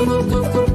Thank you.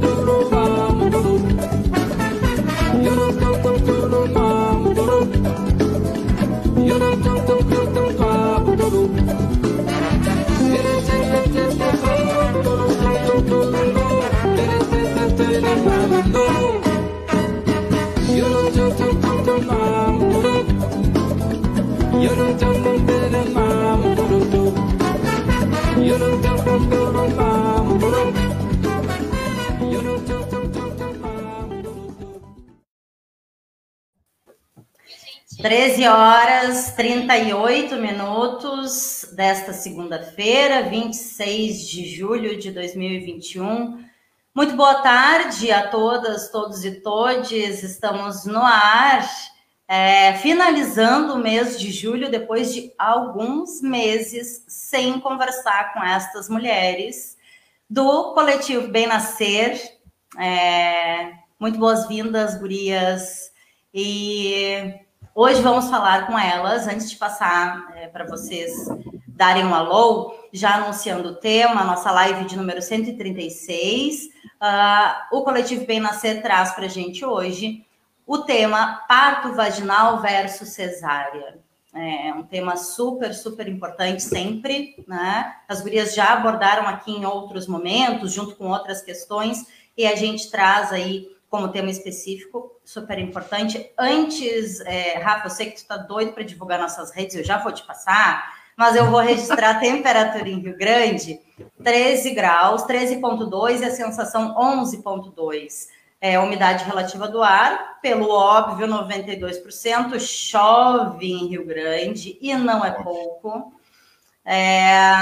13 horas 38 minutos desta segunda-feira, 26 de julho de 2021. Muito boa tarde a todas, todos e todes. Estamos no ar, é, finalizando o mês de julho, depois de alguns meses sem conversar com estas mulheres do coletivo Bem Nascer. É, muito boas-vindas, gurias. E Hoje vamos falar com elas, antes de passar é, para vocês darem um alô, já anunciando o tema, nossa live de número 136. Uh, ah, o Coletivo Bem Nascer traz para a gente hoje o tema parto vaginal versus cesárea. É um tema super, super importante sempre, né? As gurias já abordaram aqui em outros momentos, junto com outras questões, e a gente traz aí como tema específico, super importante. Antes, é, Rafa, eu sei que tu está doido para divulgar nossas redes, eu já vou te passar, mas eu vou registrar a temperatura em Rio Grande, 13 graus, 13,2 e a sensação 11,2. É, umidade relativa do ar, pelo óbvio, 92%. Chove em Rio Grande e não é pouco. É,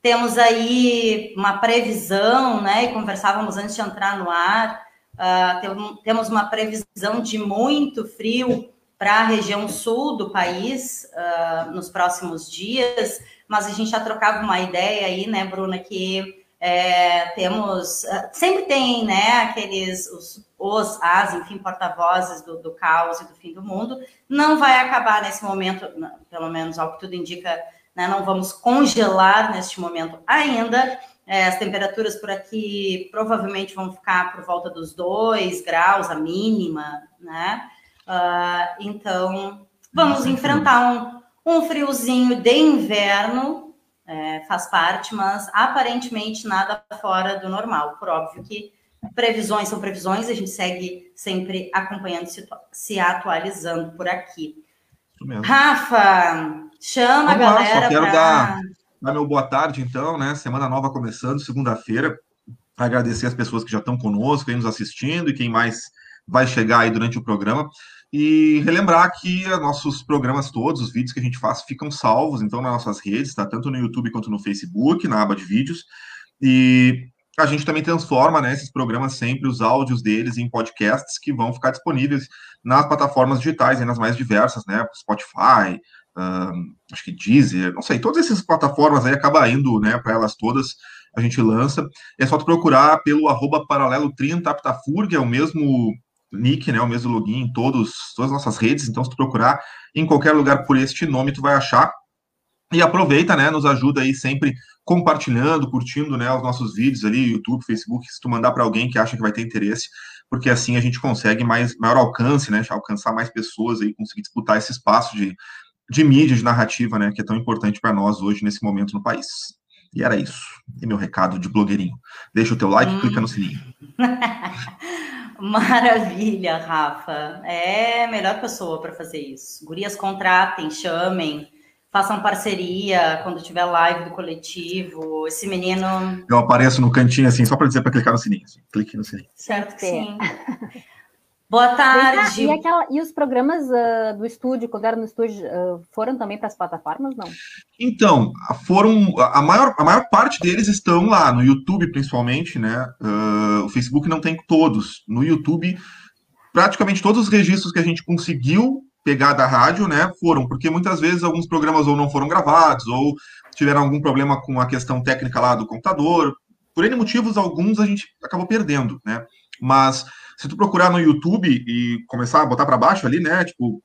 temos aí uma previsão, né? E conversávamos antes de entrar no ar Uh, temos uma previsão de muito frio para a região sul do país uh, nos próximos dias, mas a gente já trocava uma ideia aí, né, Bruna, que é, temos, uh, sempre tem, né, aqueles, os, os as, enfim, porta-vozes do, do, caos e do fim do mundo, não vai acabar nesse momento, pelo menos ao que tudo indica, né, não vamos congelar neste momento ainda, é, as temperaturas por aqui provavelmente vão ficar por volta dos 2 graus, a mínima, né? Uh, então, vamos enfrentar um, um friozinho de inverno, é, faz parte, mas aparentemente nada fora do normal. Por óbvio que previsões são previsões, a gente segue sempre acompanhando, se, se atualizando por aqui. Rafa, chama Vamos a galera para. Dar Dar meu boa tarde, então, né? Semana nova começando, segunda-feira. Agradecer as pessoas que já estão conosco, aí nos assistindo e quem mais vai chegar aí durante o programa. E relembrar que nossos programas todos, os vídeos que a gente faz, ficam salvos, então, nas nossas redes, tá? Tanto no YouTube quanto no Facebook, na aba de vídeos. E a gente também transforma né, esses programas sempre, os áudios deles, em podcasts que vão ficar disponíveis nas plataformas digitais, nas mais diversas, né? Spotify, acho que Deezer, não sei, todas essas plataformas aí acaba indo, né, para elas todas, a gente lança. É só tu procurar pelo arroba paralelo 30 Aptafurg, é o mesmo nick, né, o mesmo login em todos, todas as nossas redes, então se tu procurar em qualquer lugar por este nome, tu vai achar. E aproveita, né, nos ajuda aí sempre compartilhando, curtindo, né, os nossos vídeos ali, YouTube, Facebook, se tu mandar para alguém que acha que vai ter interesse, porque assim a gente consegue mais maior alcance, né, alcançar mais pessoas aí, conseguir disputar esse espaço de de mídia, de narrativa, né, que é tão importante para nós hoje nesse momento no país. E era isso. E meu recado de blogueirinho. Deixa o teu like hum. e clica no sininho. Maravilha, Rafa. É a melhor pessoa para fazer isso. Gurias contratem, chamem, façam parceria quando tiver live do coletivo. Esse menino. Eu apareço no cantinho assim, só para dizer para clicar no sininho. Assim. Clique no sininho. Certo que sim. Boa tarde. E, aquela, e os programas uh, do estúdio, quando era no estúdio, uh, foram também para as plataformas, não? Então, foram. A maior, a maior parte deles estão lá, no YouTube principalmente, né? Uh, o Facebook não tem todos. No YouTube, praticamente todos os registros que a gente conseguiu pegar da rádio, né, foram, porque muitas vezes alguns programas ou não foram gravados, ou tiveram algum problema com a questão técnica lá do computador. Por N motivos, alguns a gente acabou perdendo, né? Mas se tu procurar no YouTube e começar a botar para baixo ali, né, tipo,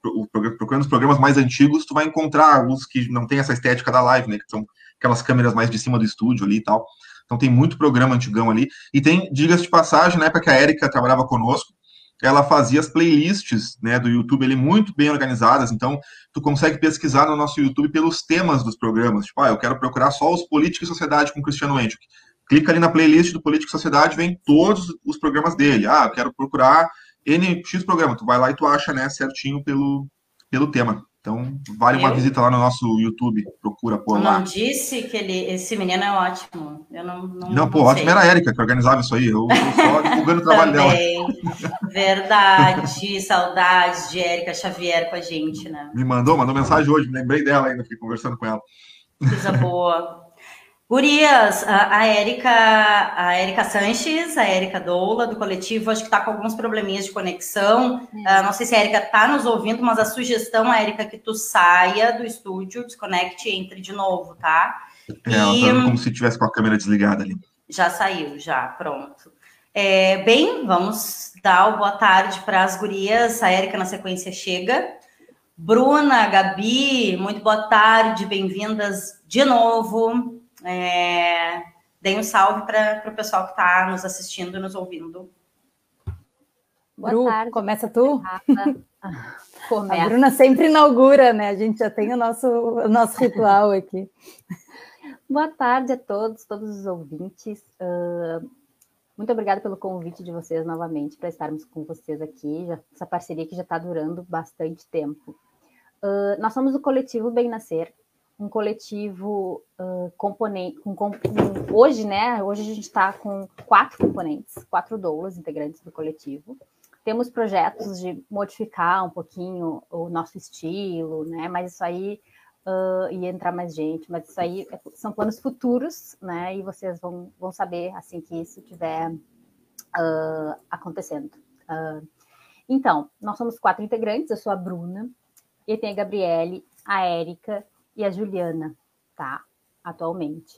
procurando os programas mais antigos, tu vai encontrar os que não tem essa estética da live, né, que são aquelas câmeras mais de cima do estúdio ali e tal. Então tem muito programa antigão ali. E tem, diga-se de passagem, na época que a Érica trabalhava conosco, ela fazia as playlists né, do YouTube ali muito bem organizadas, então tu consegue pesquisar no nosso YouTube pelos temas dos programas. Tipo, ah, eu quero procurar só os Política e Sociedade com Cristiano Enchuk. Clica ali na playlist do Política e Sociedade, vem todos os programas dele. Ah, eu quero procurar NX programa. Tu vai lá e tu acha né, certinho pelo, pelo tema. Então, vale uma visita lá no nosso YouTube, procura por lá. Não disse que ele, esse menino é ótimo. Eu não. Não, não pô, ótimo era a Érica que organizava isso aí. Eu, eu só divulgando o trabalho dela. Verdade, saudades de Érica Xavier com a gente, né? Me mandou, mandou mensagem hoje, me lembrei dela ainda, fiquei conversando com ela. Coisa boa. Gurias, a Érica, a Érica Sanches, a Érica Doula, do coletivo, acho que está com alguns probleminhas de conexão. Uh, não sei se a Érica está nos ouvindo, mas a sugestão, a Érica, é que tu saia do estúdio, desconecte e entre de novo, tá? É, ela tá como se tivesse com a câmera desligada ali. Já saiu, já, pronto. É, bem, vamos dar o boa tarde para as gurias. A Érica, na sequência, chega. Bruna, Gabi, muito boa tarde, bem-vindas de novo. É, deem um salve para o pessoal que está nos assistindo e nos ouvindo. Boa Bru, tarde. Começa tu? Começa. A Bruna sempre inaugura, né? A gente já tem o nosso, o nosso ritual aqui. Boa tarde a todos, todos os ouvintes. Uh, muito obrigada pelo convite de vocês novamente para estarmos com vocês aqui. Já, essa parceria que já está durando bastante tempo. Uh, nós somos o coletivo Bem Nascer, um coletivo uh, componente, com, com, hoje, né? Hoje a gente está com quatro componentes, quatro doulas integrantes do coletivo. Temos projetos de modificar um pouquinho o nosso estilo, né? Mas isso aí uh, e entrar mais gente, mas isso aí é, são planos futuros, né? E vocês vão, vão saber assim que isso estiver uh, acontecendo. Uh, então, nós somos quatro integrantes, eu sou a Bruna, e tem a Gabriele, a Érica e a Juliana, tá? Atualmente.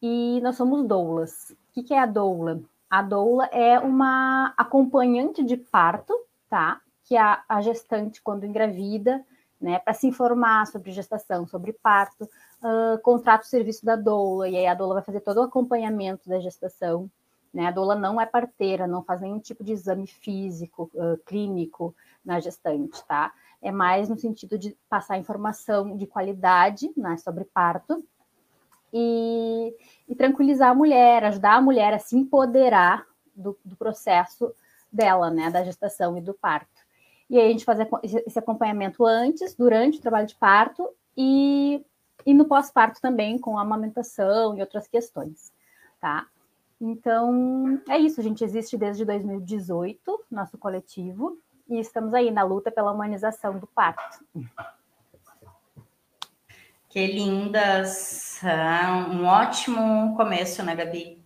E nós somos doulas. O que é a doula? A doula é uma acompanhante de parto, tá? Que a, a gestante, quando engravida, né, para se informar sobre gestação, sobre parto, uh, contrata o serviço da doula, e aí a doula vai fazer todo o acompanhamento da gestação. Né? A doula não é parteira, não faz nenhum tipo de exame físico, uh, clínico na gestante, tá? É mais no sentido de passar informação de qualidade né, sobre parto e, e, tranquilizar a mulher, ajudar a mulher a se empoderar do, do, processo dela, né, da gestação e do parto. E aí a gente faz esse acompanhamento antes, durante o trabalho de parto e, e no pós-parto também, com a amamentação e outras questões, tá? Então, é isso, a gente existe desde 2018, nosso coletivo, e estamos aí na luta pela humanização do parto. Que lindas! Ah, um ótimo começo, né, Gabi?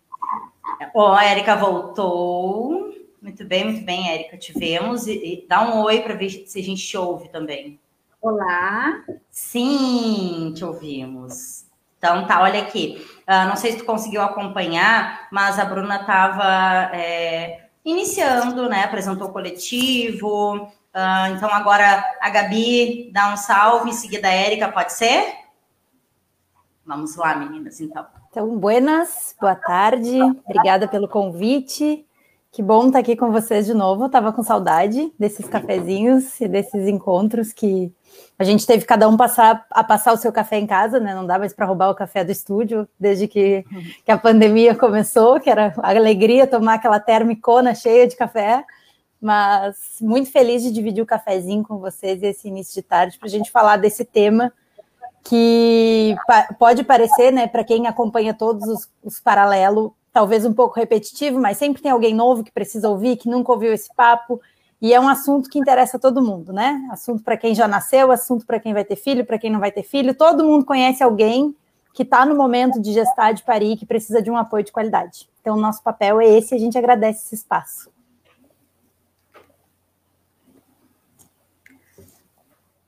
Ó, oh, a Érica voltou. Muito bem, muito bem, Érica. Te vemos. E, e dá um oi para ver se a gente te ouve também. Olá. Sim, te ouvimos. Então tá, olha aqui. Uh, não sei se tu conseguiu acompanhar, mas a Bruna estava é, iniciando, né? Apresentou o coletivo. Uh, então agora a Gabi dá um salve, em seguida a Érica, pode ser? Vamos lá, meninas, então. Então, buenas, boa tarde, obrigada pelo convite. Que bom estar aqui com vocês de novo. Estava com saudade desses cafezinhos e desses encontros que a gente teve cada um passar a passar o seu café em casa, né? Não dá mais para roubar o café do estúdio desde que, que a pandemia começou, que era a alegria tomar aquela termicona cheia de café. Mas muito feliz de dividir o cafezinho com vocês esse início de tarde para a gente falar desse tema que pode parecer, né, para quem acompanha todos os, os paralelos, talvez um pouco repetitivo, mas sempre tem alguém novo que precisa ouvir, que nunca ouviu esse papo, e é um assunto que interessa todo mundo, né? Assunto para quem já nasceu, assunto para quem vai ter filho, para quem não vai ter filho, todo mundo conhece alguém que está no momento de gestar, de parir, que precisa de um apoio de qualidade. Então, o nosso papel é esse e a gente agradece esse espaço.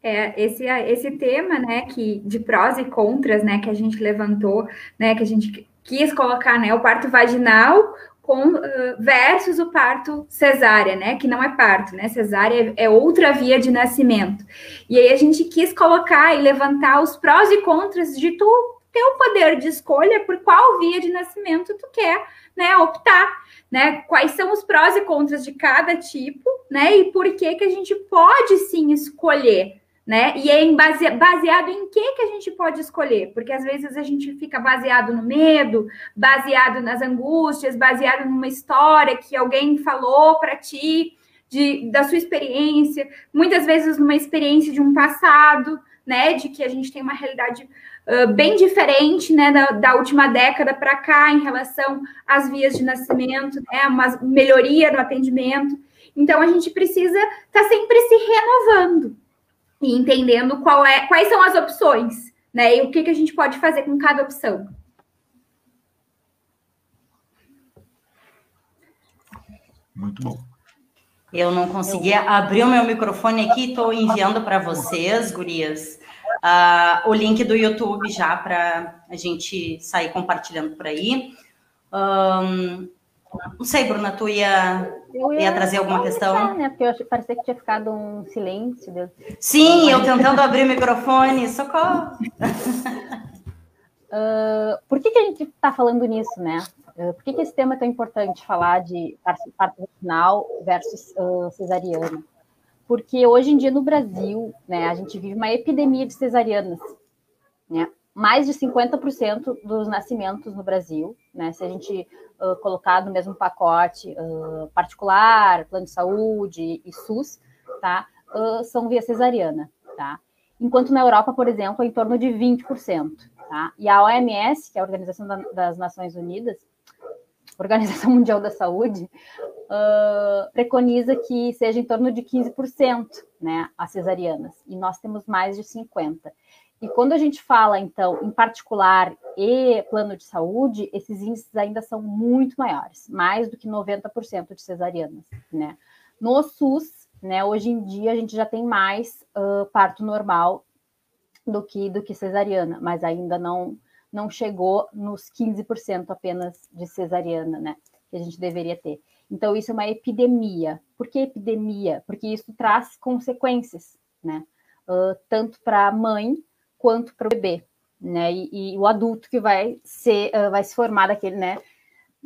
É, esse, esse tema, né, que de prós e contras, né, que a gente levantou, né, que a gente quis colocar, né, o parto vaginal com, versus o parto cesárea, né, que não é parto, né, cesárea é, é outra via de nascimento. E aí a gente quis colocar e levantar os prós e contras de tu ter o poder de escolha por qual via de nascimento tu quer, né, optar, né? Quais são os prós e contras de cada tipo, né? E por que que a gente pode sim escolher, né? E é base, baseado em que que a gente pode escolher? Porque às vezes a gente fica baseado no medo, baseado nas angústias, baseado numa história que alguém falou para ti, de, da sua experiência, muitas vezes numa experiência de um passado, né? De que a gente tem uma realidade uh, bem diferente, né? Da, da última década para cá em relação às vias de nascimento, né? Uma melhoria no atendimento. Então a gente precisa estar tá sempre se renovando e entendendo qual é, quais são as opções, né? E o que, que a gente pode fazer com cada opção. Muito bom. Eu não conseguia abrir o meu microfone aqui, estou enviando para vocês, gurias, uh, o link do YouTube já para a gente sair compartilhando por aí. Um, não sei, Bruna, tu ia, ia, ia trazer alguma questão? né? Porque eu parecia que tinha ficado um silêncio. Deus. Sim, eu tentando abrir o microfone, socorro. Uh, por que, que a gente está falando nisso, né? Uh, por que, que esse tema é tão importante falar de parto vaginal versus uh, cesariana? Porque hoje em dia no Brasil, né, a gente vive uma epidemia de cesarianas, né? Mais de 50% dos nascimentos no Brasil, né? Se a gente uh, colocar no mesmo pacote particular, plano de saúde e SUS, tá? são via cesariana, tá? Enquanto na Europa, por exemplo, é em torno de 20%. Tá? E a OMS, que é a Organização das Nações Unidas, Organização Mundial da Saúde, uh, preconiza que seja em torno de 15%, né, as cesarianas, e nós temos mais de 50%. E quando a gente fala, então, em particular e plano de saúde, esses índices ainda são muito maiores, mais do que 90% de cesarianas, né? No SUS, né, hoje em dia a gente já tem mais uh, parto normal do que do que cesariana, mas ainda não não chegou nos 15% apenas de cesariana, né? Que a gente deveria ter. Então, isso é uma epidemia. Por que epidemia? Porque isso traz consequências, né? Uh, tanto para a mãe quanto para o bebê, né? E, e, o adulto que vai ser, uh, vai se formar daquele, né?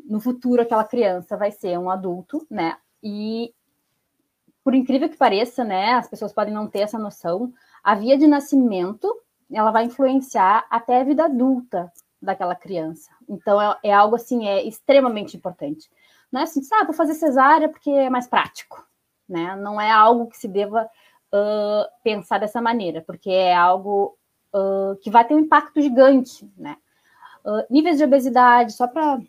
No futuro, aquela criança vai ser um adulto, né? E por incrível que pareça, né? As pessoas podem não ter essa noção. A via de nascimento ela vai influenciar até a vida adulta daquela criança. Então, é, é algo assim, é extremamente importante. Não é assim, ah, vou fazer cesárea porque é mais prático, né? Não é algo que se deva uh, pensar dessa maneira, porque é algo uh, que vai ter um impacto gigante, né? Uh, níveis de obesidade, só para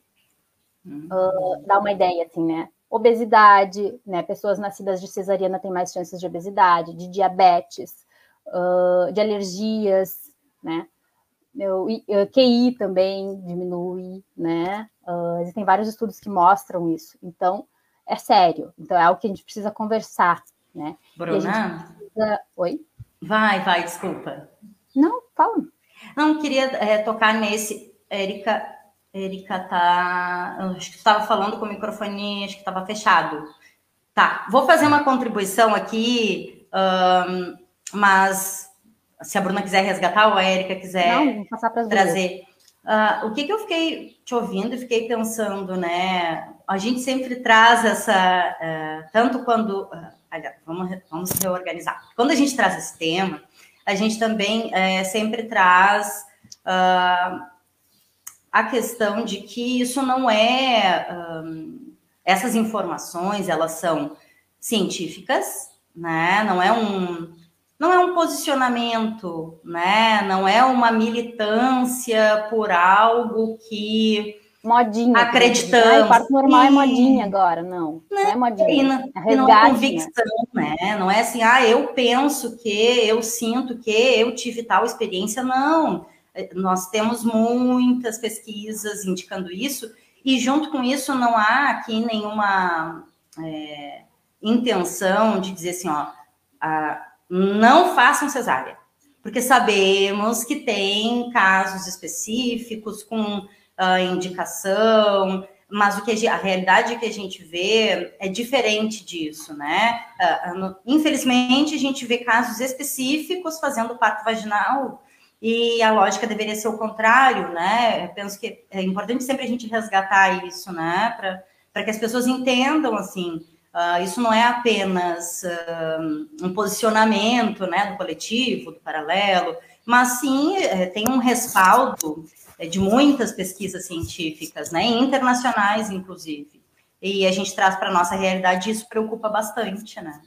dar uma ideia, assim, né? Obesidade, né? Pessoas nascidas de cesariana têm mais chances de obesidade, de diabetes, uh, de alergias, né? Meu, QI também diminui, né? Uh, existem vários estudos que mostram isso. Então, é sério. Então, é algo que a gente precisa conversar, né? Bruna? Precisa... Oi? Vai, vai, desculpa. Não, fala. Não, queria é, tocar nesse. Érica, Érica tá. Acho que estava falando com o microfone, acho que estava fechado. Tá, vou fazer uma contribuição aqui. Um, mas se a Bruna quiser resgatar ou a Érica quiser Não, trazer. Uh, o que, que eu fiquei te ouvindo e fiquei pensando, né? A gente sempre traz essa, uh, tanto quando, uh, aliás, vamos, vamos reorganizar. Quando a gente traz esse tema, a gente também uh, sempre traz a questão de que isso não é, um, essas informações, elas são científicas, né? Não é um, não é um posicionamento, né? Não é uma militância por algo que modinha. Acreditamos. Ah, parto normal é modinha agora, não. Não, não é modinha. Não, é, não é convicção, né? né? Não é assim, ah, eu penso que, eu sinto que, eu tive tal experiência. Não. É, nós temos muitas pesquisas indicando isso, e junto com isso não há aqui nenhuma é, intenção de dizer assim, ó, a, não façam cesárea, porque sabemos que tem casos específicos com uh, indicação, mas o que a, a, realidade que a gente vê é diferente disso, né? Uh, infelizmente, a gente vê casos específicos fazendo parto vaginal e a lógica deveria ser o contrário, né? Eu penso que é importante sempre a gente resgatar isso, né? Para que as pessoas entendam, assim, uh, isso não é apenas uh, um posicionamento, né, do coletivo, do paralelo, mas sim é, tem um respaldo de muitas pesquisas científicas, né, internacionais, inclusive. E a gente traz para a nossa realidade e isso preocupa bastante, né?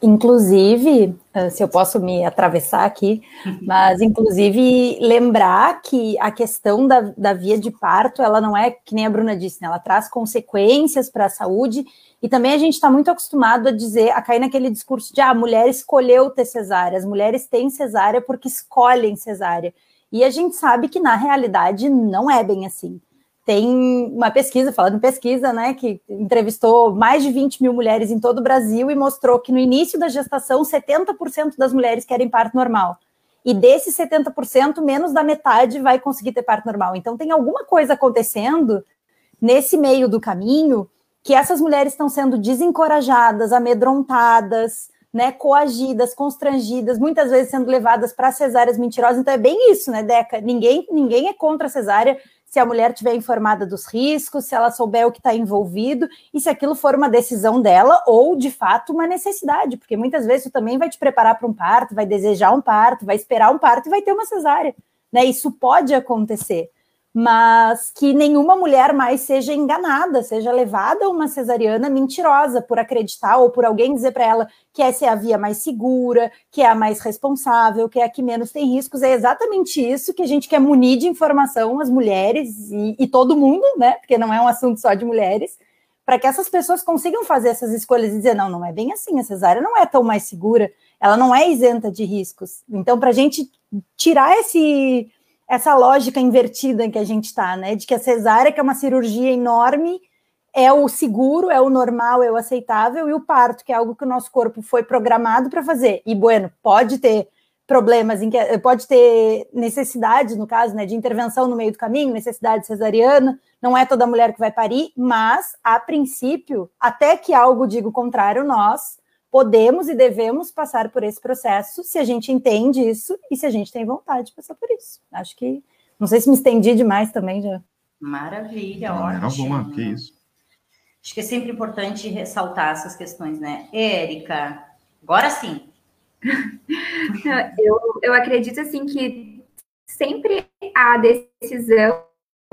Inclusive, eh, se eu posso me atravessar aqui, mas inclusive lembrar que a questão da, da via de parto, ela não é, que nem a Bruna disse, né? ela traz consequências para a saúde, e também a gente está muito acostumado a dizer, a cair naquele discurso de ah, a mulher escolheu ter cesárea, as mulheres têm cesárea porque escolhem cesárea. E a gente sabe que na realidade não é bem assim tem uma pesquisa, falando em pesquisa, né, que entrevistou mais de 20 mil mulheres em todo o Brasil e mostrou que no início da gestação, 70% das mulheres querem parto normal. E desses 70%, menos da metade vai conseguir ter parto normal. Então, tem alguma coisa acontecendo nesse meio do caminho que essas mulheres estão sendo desencorajadas, amedrontadas, né, coagidas, constrangidas, muitas vezes sendo levadas para cesáreas mentirosas. Então, é bem isso, né, Deca? Ninguém, ninguém é contra a cesárea se a mulher tiver informada dos riscos, se ela souber o que está envolvido e se aquilo for uma decisão dela ou de fato uma necessidade, porque muitas vezes tu também vai te preparar para um parto, vai desejar um parto, vai esperar um parto e vai ter uma cesárea, né? Isso pode acontecer mas que nenhuma mulher mais seja enganada, seja levada a uma cesariana mentirosa por acreditar ou por alguém dizer para ela que essa é a via mais segura, que é a mais responsável, que é a que menos tem riscos. É exatamente isso que a gente quer munir de informação as mulheres e, e todo mundo, né? Porque não é um assunto só de mulheres, para que essas pessoas consigam fazer essas escolhas e dizer: não, não é bem assim, a cesárea não é tão mais segura, ela não é isenta de riscos. Então, para a gente tirar esse essa lógica invertida que a gente está, né? De que a cesárea, que é uma cirurgia enorme, é o seguro, é o normal, é o aceitável, e o parto, que é algo que o nosso corpo foi programado para fazer. E, bueno, pode ter problemas, em que, pode ter necessidades, no caso, né, de intervenção no meio do caminho, necessidade cesariana, não é toda mulher que vai parir, mas, a princípio, até que algo diga o contrário, nós podemos e devemos passar por esse processo se a gente entende isso e se a gente tem vontade de passar por isso. Acho que não sei se me estendi demais também já. Maravilha, não, ótimo. Alguma, que isso. Acho que é sempre importante ressaltar essas questões, né? Érica, agora sim. eu, eu acredito assim que sempre a decisão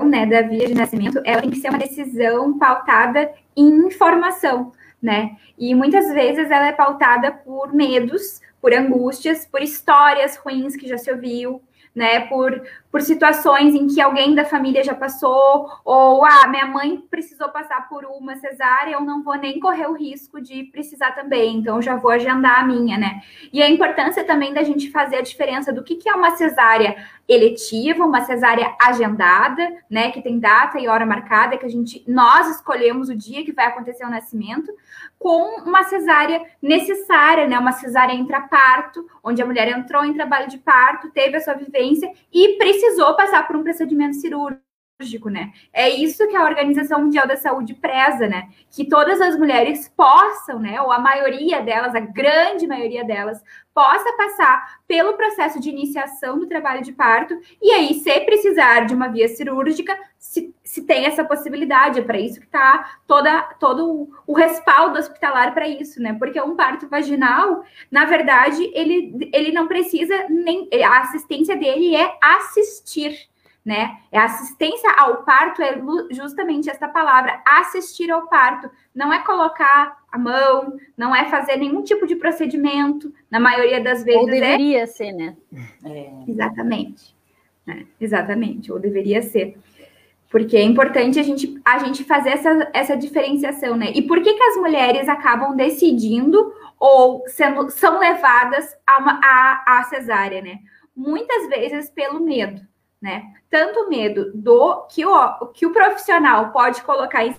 né, da via de nascimento ela tem que ser uma decisão pautada em informação né? E muitas vezes ela é pautada por medos, por angústias, por histórias ruins que já se ouviu, né? Por, por situações em que alguém da família já passou, ou ah, minha mãe precisou passar por uma cesárea, eu não vou nem correr o risco de precisar também, então já vou agendar a minha, né? E a importância também da gente fazer a diferença do que, que é uma cesárea eletiva, uma cesárea agendada, né? Que tem data e hora marcada, que a gente nós escolhemos o dia que vai acontecer o nascimento, com uma cesárea necessária, né? Uma cesárea intraparto, onde a mulher entrou em trabalho de parto, teve a sua vivência e precisou passar por um procedimento cirúrgico, né? É isso que a Organização Mundial da Saúde preza, né? Que todas as mulheres possam, né? Ou a maioria delas, a grande maioria delas, possa passar pelo processo de iniciação do trabalho de parto e aí, se precisar de uma via cirúrgica, se, se tem essa possibilidade. É para isso que está toda, todo o respaldo hospitalar para isso, né? Porque um parto vaginal, na verdade, ele, ele não precisa nem. A assistência dele é assistir né? É assistência ao parto é justamente essa palavra, assistir ao parto. Não é colocar a mão, não é fazer nenhum tipo de procedimento, na maioria das vezes. Ou é deveria é... ser, né? É. Exatamente. É, exatamente, ou deveria ser. Porque é importante a gente, a gente fazer essa, essa diferenciação, né? E por que, que as mulheres acabam decidindo ou sendo, são levadas a, uma, a, a cesárea, né? Muitas vezes pelo medo né? Tanto medo do que o, que o profissional pode colocar em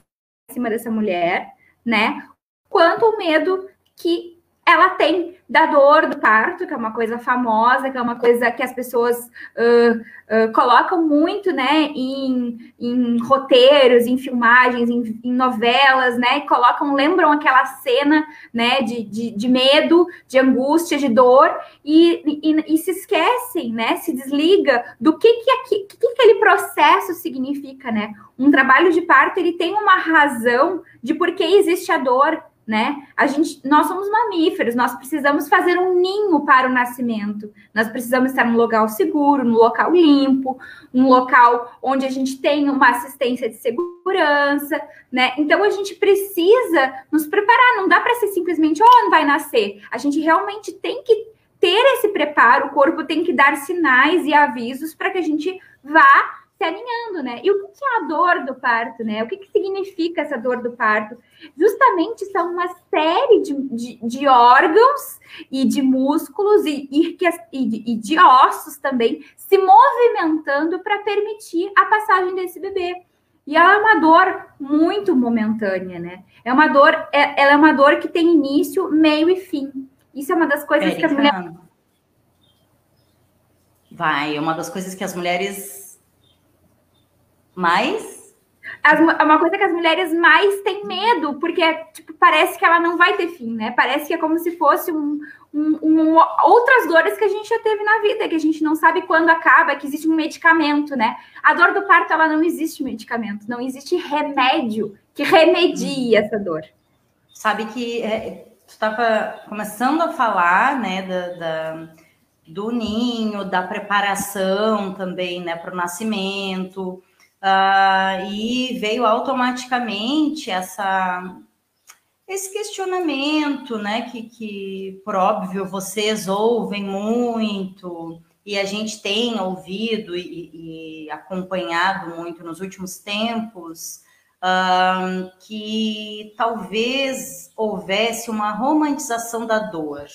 cima dessa mulher, né? Quanto o medo que ela tem da dor do parto, que é uma coisa famosa, que é uma coisa que as pessoas uh, uh, colocam muito, né, em, em roteiros, em filmagens, em, em, novelas, né, colocam, lembram aquela cena, né, de, de, de medo, de angústia, de dor, e, e, e, se esquecem, né, se desliga do que que, que que aquele processo significa, né, um trabalho de parto, ele tem uma razão de por que existe a dor, né? A gente, nós somos mamíferos, nós precisamos fazer um ninho para o nascimento. Nós precisamos estar num local seguro, num local limpo, um local onde a gente tem uma assistência de segurança, né? Então a gente precisa nos preparar, não dá para ser simplesmente, oh, não vai nascer. A gente realmente tem que ter esse preparo, o corpo tem que dar sinais e avisos para que a gente vá se alinhando, né? E o que é a dor do parto, né? O que, que significa essa dor do parto? Justamente são uma série de, de, de órgãos e de músculos e, e, e, de ossos também se movimentando para permitir a passagem desse bebê. E ela é uma dor muito momentânea, né? É uma dor, é, ela é uma dor que tem início, meio e fim. Isso é uma das coisas que as mulheres. Vai, é uma das coisas que as mulheres mais? As, é uma coisa que as mulheres mais têm medo, porque tipo, parece que ela não vai ter fim, né? Parece que é como se fosse um, um, um, outras dores que a gente já teve na vida, que a gente não sabe quando acaba, que existe um medicamento, né? A dor do parto, ela não existe medicamento, não existe remédio que remedie essa dor. Sabe que é, tu estava começando a falar, né, da, da, do ninho, da preparação também, né, para o nascimento. Uh, e veio automaticamente essa esse questionamento, né, que, que por óbvio vocês ouvem muito e a gente tem ouvido e, e acompanhado muito nos últimos tempos, uh, que talvez houvesse uma romantização da dor,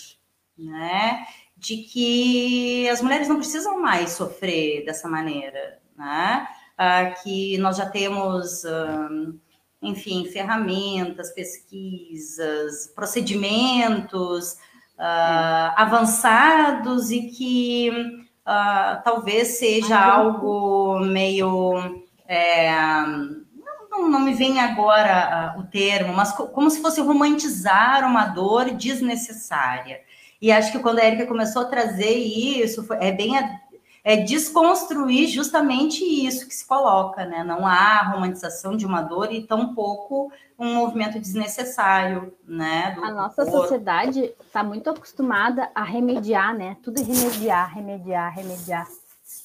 né, de que as mulheres não precisam mais sofrer dessa maneira, né, uh, que nós já temos, uh, enfim, ferramentas, pesquisas, procedimentos uh, avançados e que talvez seja algo meio. É, não, não, me vem agora o termo, mas como se fosse romantizar uma dor desnecessária. E acho que quando a Erika começou a trazer isso, foi, é bem é desconstruir justamente isso que se coloca, né? Não há romantização de uma dor e tampouco um movimento desnecessário, né? a nossa corpo. sociedade está muito acostumada a remediar, né? Tudo é remediar, remediar, remediar,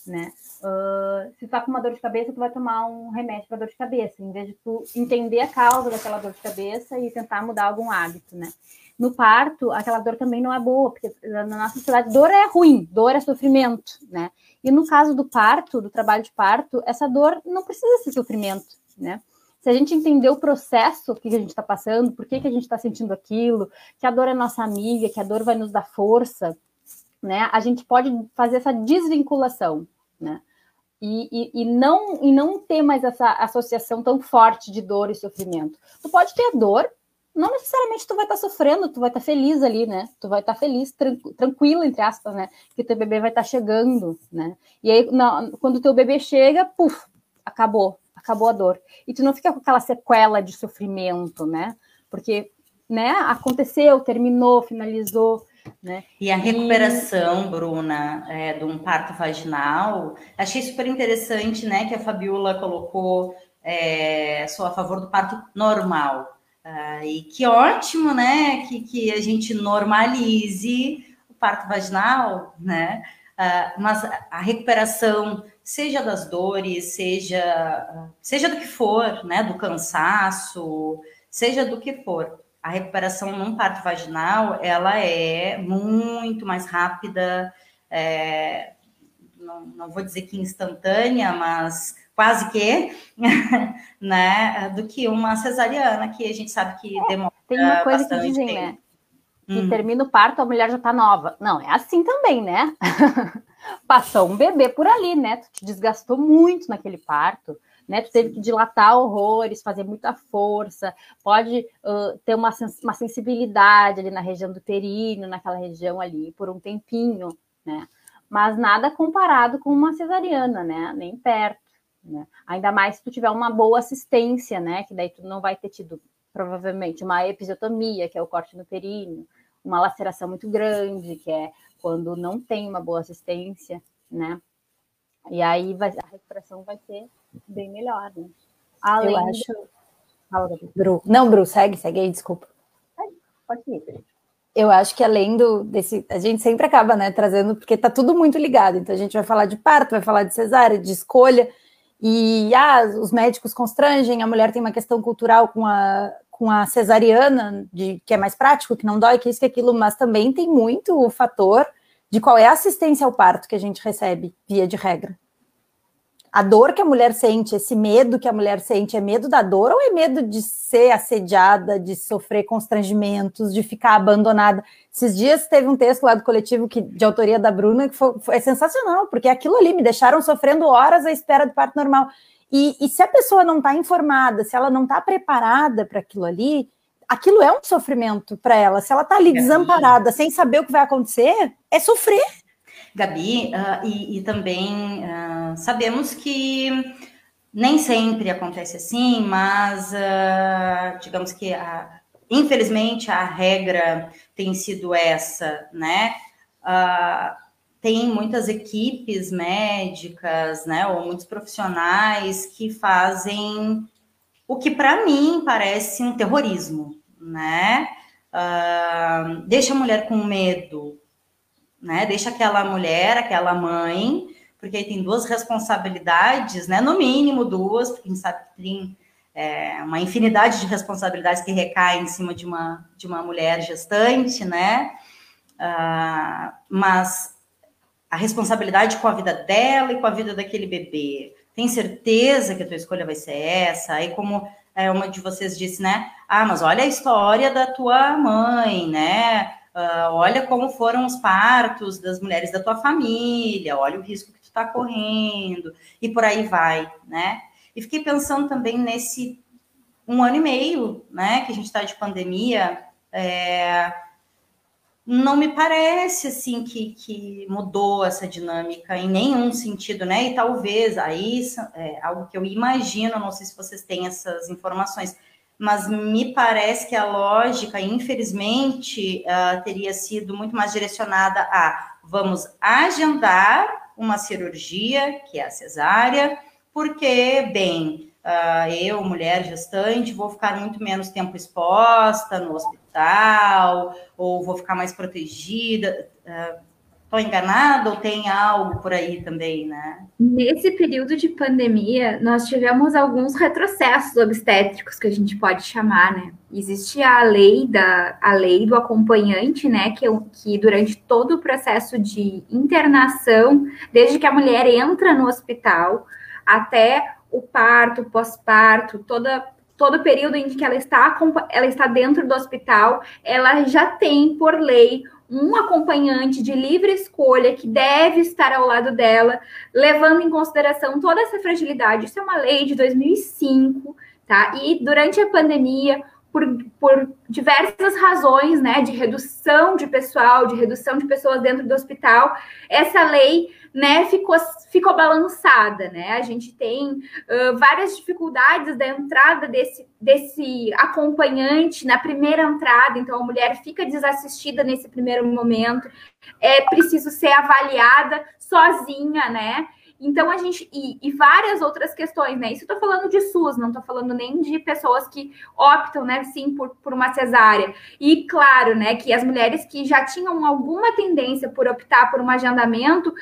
né? Uh, se tá com uma dor de cabeça, tu vai tomar um remédio para dor de cabeça, em vez de tu entender a causa daquela dor de cabeça e tentar mudar algum hábito, né? No parto, aquela dor também não é boa, porque na nossa sociedade, dor é ruim, dor é sofrimento, né? E no caso do parto, do trabalho de parto, essa dor não precisa ser sofrimento, né? Se a gente entender o processo que a gente está passando, por que, que a gente está sentindo aquilo, que a dor é nossa amiga, que a dor vai nos dar força, né? A gente pode fazer essa desvinculação, né? E, e, e, não, e não ter mais essa associação tão forte de dor e sofrimento. Tu pode ter dor, não necessariamente tu vai estar tá sofrendo, tu vai estar tá feliz ali, né? Tu vai estar tá feliz, tranquilo, entre aspas, né? Que teu bebê vai estar tá chegando, né? E aí, não, quando teu bebê chega, puf, acabou, acabou a dor. E tu não fica com aquela sequela de sofrimento, né? Porque, né, aconteceu, terminou, finalizou, né? E a recuperação, e... Bruna, é, de um parto vaginal, achei super interessante, né, que a Fabiola colocou, é, sou a favor do parto normal, ah, e que ótimo, né? Que, que a gente normalize o parto vaginal, né? Ah, mas a recuperação, seja das dores, seja, seja do que for, né? Do cansaço, seja do que for. A recuperação num parto vaginal, ela é muito mais rápida, é, não, não vou dizer que instantânea, mas quase que, né, do que uma cesariana, que a gente sabe que é, demora Tem uma coisa que dizem, tempo. né, que hum. termina o parto, a mulher já tá nova. Não, é assim também, né? Passou um bebê por ali, né? Tu te desgastou muito naquele parto, né? Tu teve que dilatar horrores, fazer muita força, pode uh, ter uma, sens uma sensibilidade ali na região do períneo, naquela região ali, por um tempinho, né? Mas nada comparado com uma cesariana, né? Nem perto. Né? Ainda mais se tu tiver uma boa assistência, né? Que daí tu não vai ter tido provavelmente uma episiotomia, que é o corte no períneo, uma laceração muito grande, que é quando não tem uma boa assistência, né? E aí vai, a recuperação vai ser bem melhor, né? Além Eu acho. Bru. Não, Bru, segue, segue aí, desculpa. Pode ir. Eu acho que além do desse, a gente sempre acaba, né, trazendo, porque tá tudo muito ligado. Então a gente vai falar de parto, vai falar de cesárea, de escolha, e ah, os médicos constrangem, a mulher tem uma questão cultural com a, com a cesariana, de, que é mais prático, que não dói, que isso, que aquilo, mas também tem muito o fator de qual é a assistência ao parto que a gente recebe, via de regra a dor que a mulher sente, esse medo que a mulher sente, é medo da dor ou é medo de ser assediada, de sofrer constrangimentos, de ficar abandonada? Esses dias teve um texto lá do coletivo que, de autoria da Bruna que foi, foi sensacional, porque aquilo ali me deixaram sofrendo horas à espera do parto normal. E, e se a pessoa não está informada, se ela não está preparada para aquilo ali, aquilo é um sofrimento para ela. Se ela está ali é desamparada, sem saber o que vai acontecer, é sofrer. Gabi, uh, e, e, também uh, sabemos que nem sempre acontece assim, mas uh, digamos que a, infelizmente a regra tem sido essa, né? tem muitas equipes médicas, né, ou muitos profissionais que fazem o que para mim parece um terrorismo, né? deixa a mulher com medo, né? Deixa aquela mulher, aquela mãe, porque aí tem duas responsabilidades, né? No mínimo duas, porque a gente sabe que tem é, uma infinidade de responsabilidades que recaem em cima de uma, de uma mulher gestante, né? Uh, mas a responsabilidade com a vida dela e com a vida daquele bebê. Tem certeza que a tua escolha vai ser essa? Aí, como é, uma de vocês disse, né? Ah, mas olha a história da tua mãe, né? Uh, olha como foram os partos das mulheres da tua família, olha o risco está correndo, e por aí vai, né? E fiquei pensando também nesse um ano e meio, né, que a gente está de pandemia, é, não me parece assim que, que mudou essa dinâmica em nenhum sentido, né? E talvez aí é algo que eu imagino, não sei se vocês têm essas informações, mas me parece que a lógica, infelizmente, uh, teria sido muito mais direcionada a vamos agendar uma cirurgia, que é a cesárea, porque, bem, uh, eu, mulher gestante, vou ficar muito menos tempo exposta no hospital, ou vou ficar mais protegida. Uh, Estou enganada ou tem algo por aí também, né? Nesse período de pandemia, nós tivemos alguns retrocessos obstétricos que a gente pode chamar, né? Existe a lei da a lei do acompanhante, né? Que, que durante todo o processo de internação, desde que a mulher entra no hospital até o parto, pós-parto, toda todo o período em que ela está, ela está dentro do hospital, ela já tem, por lei, um acompanhante de livre escolha que deve estar ao lado dela, levando em consideração toda essa fragilidade. Isso é uma lei de 2005, tá? E durante a pandemia, por, por diversas razões, né, de redução de pessoal, de redução de pessoas dentro do hospital, essa lei né, ficou, ficou balançada, né? A gente tem uh, várias dificuldades da entrada desse, desse acompanhante na primeira entrada, então a mulher fica desassistida nesse primeiro momento, é preciso ser avaliada sozinha, né? Então, a gente. E, e várias outras questões, né? Isso eu tô falando de SUS, não tô falando nem de pessoas que optam, né, sim, por, por uma cesárea. E claro, né, que as mulheres que já tinham alguma tendência por optar por um agendamento,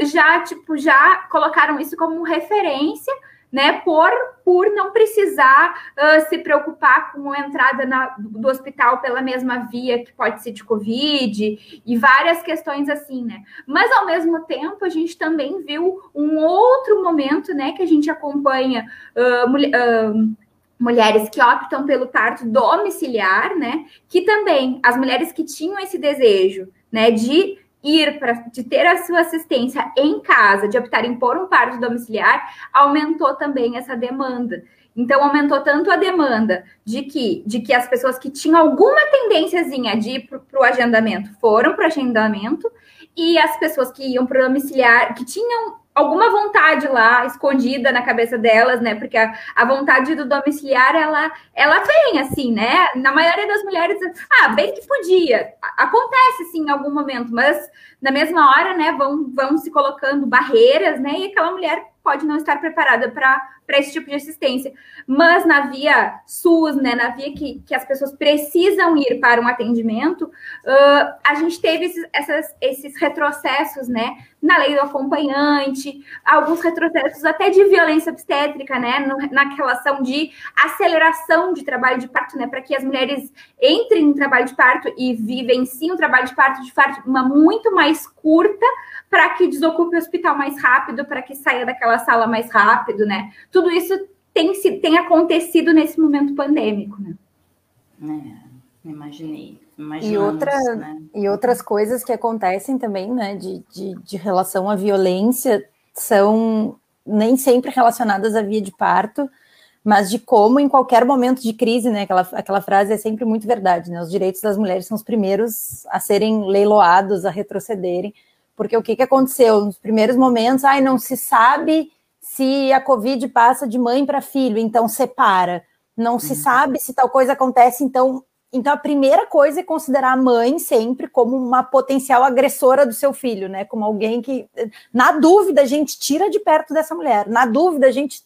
já, tipo, já colocaram isso como referência né, por, por não precisar uh, se preocupar com a entrada na, do hospital pela mesma via que pode ser de Covid e várias questões assim, né? Mas ao mesmo tempo a gente também viu um outro momento, né, que a gente acompanha uh, uh, mulheres que optam pelo parto domiciliar, né? Que também as mulheres que tinham esse desejo, né, de ir para de ter a sua assistência em casa, de optarem por um parto domiciliar, aumentou também essa demanda. Então aumentou tanto a demanda de que de que as pessoas que tinham alguma tendênciazinha de ir para o agendamento foram para o agendamento e as pessoas que iam para o domiciliar, que tinham alguma vontade lá escondida na cabeça delas, né? Porque a, a, vontade do domiciliar ela ela vem assim, né? Na maioria das mulheres, ah, bem que podia. Acontece sim em algum momento, mas na mesma hora, né, vão vão se colocando barreiras, né? E aquela mulher pode não estar preparada para esse tipo de assistência. Mas na via SUS, né, na via que, que as pessoas precisam ir para um atendimento, uh, a gente teve esses, essas, esses retrocessos, né, na lei do acompanhante, alguns retrocessos até de violência obstétrica, né, no, na relação de aceleração de trabalho de parto, né, para que as mulheres entrem no trabalho de parto e vivenciem o trabalho de parto de forma muito mais curta, para que desocupe o hospital mais rápido, para que saia daquela sala mais rápido, né? Tudo isso tem, tem acontecido nesse momento pandêmico, né? É, imaginei. E, outra, né? e outras coisas que acontecem também, né, de, de, de relação à violência, são nem sempre relacionadas à via de parto, mas de como em qualquer momento de crise, né, aquela, aquela frase é sempre muito verdade, né, os direitos das mulheres são os primeiros a serem leiloados, a retrocederem, porque o que, que aconteceu? Nos primeiros momentos, ai, não se sabe se a Covid passa de mãe para filho, então separa. Não uhum. se sabe se tal coisa acontece, então. Então, a primeira coisa é considerar a mãe sempre como uma potencial agressora do seu filho, né? Como alguém que, na dúvida, a gente tira de perto dessa mulher. Na dúvida, a gente.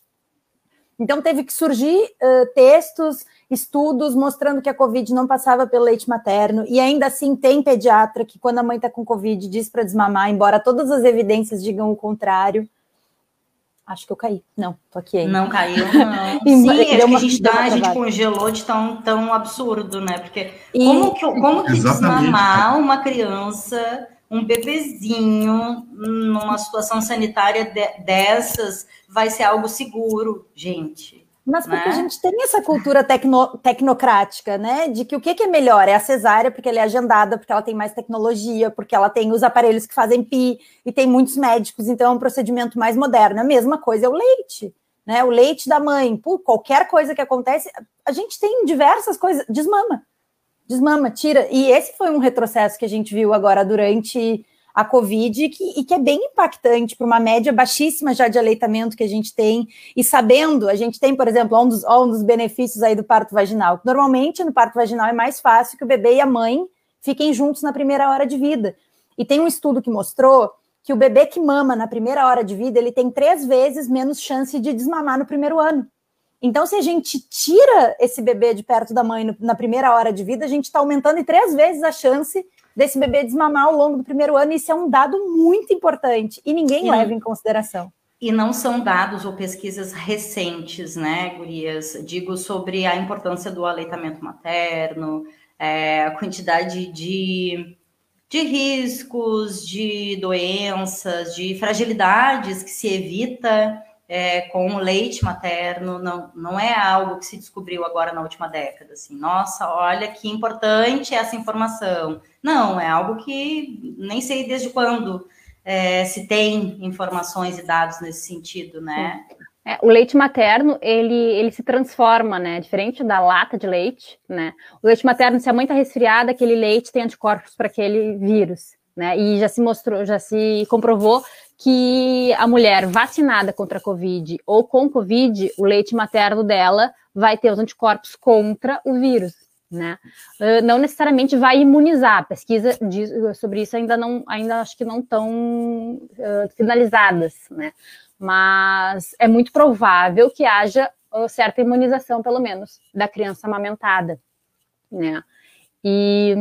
Então, teve que surgir uh, textos estudos mostrando que a Covid não passava pelo leite materno, e ainda assim tem pediatra que, quando a mãe está com Covid, diz para desmamar, embora todas as evidências digam o contrário. Acho que eu caí. Não, tô aqui ainda. Não caiu, não. Sim, acho que a gente, dá, a gente congelou de tão, tão absurdo, né? Porque e... como que, como que desmamar uma criança, um bebezinho, numa situação sanitária de, dessas, vai ser algo seguro, gente? Mas porque né? a gente tem essa cultura tecno, tecnocrática, né? De que o que, que, é melhor? É a cesárea, porque ela é agendada, porque ela tem mais tecnologia, porque ela tem os aparelhos que fazem pi e tem muitos médicos, então é um procedimento mais moderno. A mesma coisa é o leite, né? O leite da mãe, por qualquer coisa que acontece, a gente tem diversas coisas, desmama, desmama, tira. E esse foi um retrocesso que a gente viu agora durante a Covid que, e que é bem impactante para uma média baixíssima já de aleitamento que a gente tem. E sabendo, a gente tem, por exemplo, um dos, um dos benefícios aí do parto vaginal. Normalmente, no parto vaginal é mais fácil que o bebê e a mãe fiquem juntos na primeira hora de vida. E tem um estudo que mostrou que o bebê que mama na primeira hora de vida, ele tem três vezes menos chance de desmamar no primeiro ano. Então, se a gente tira esse bebê de perto da mãe no, na primeira hora de vida, a gente está aumentando em três vezes a chance desse bebê desmamar ao longo do primeiro ano. Isso é um dado muito importante e ninguém leva em consideração. E não são dados ou pesquisas recentes, né, Gurias? Digo sobre a importância do aleitamento materno, é, a quantidade de, de riscos, de doenças, de fragilidades que se evita é, com leite materno, não, não é algo que se descobriu agora na última década. Assim, nossa, olha que importante essa informação. Não, é algo que nem sei desde quando é, se tem informações e dados nesse sentido, né? É, o leite materno, ele, ele se transforma, né? Diferente da lata de leite, né? O leite materno, se a mãe está resfriada, aquele leite tem anticorpos para aquele vírus, né? E já se mostrou, já se comprovou que a mulher vacinada contra a Covid ou com Covid, o leite materno dela vai ter os anticorpos contra o vírus, né? Uh, não necessariamente vai imunizar. Pesquisa sobre isso ainda não, ainda acho que não estão uh, finalizadas, né? Mas é muito provável que haja certa imunização, pelo menos, da criança amamentada, né? E,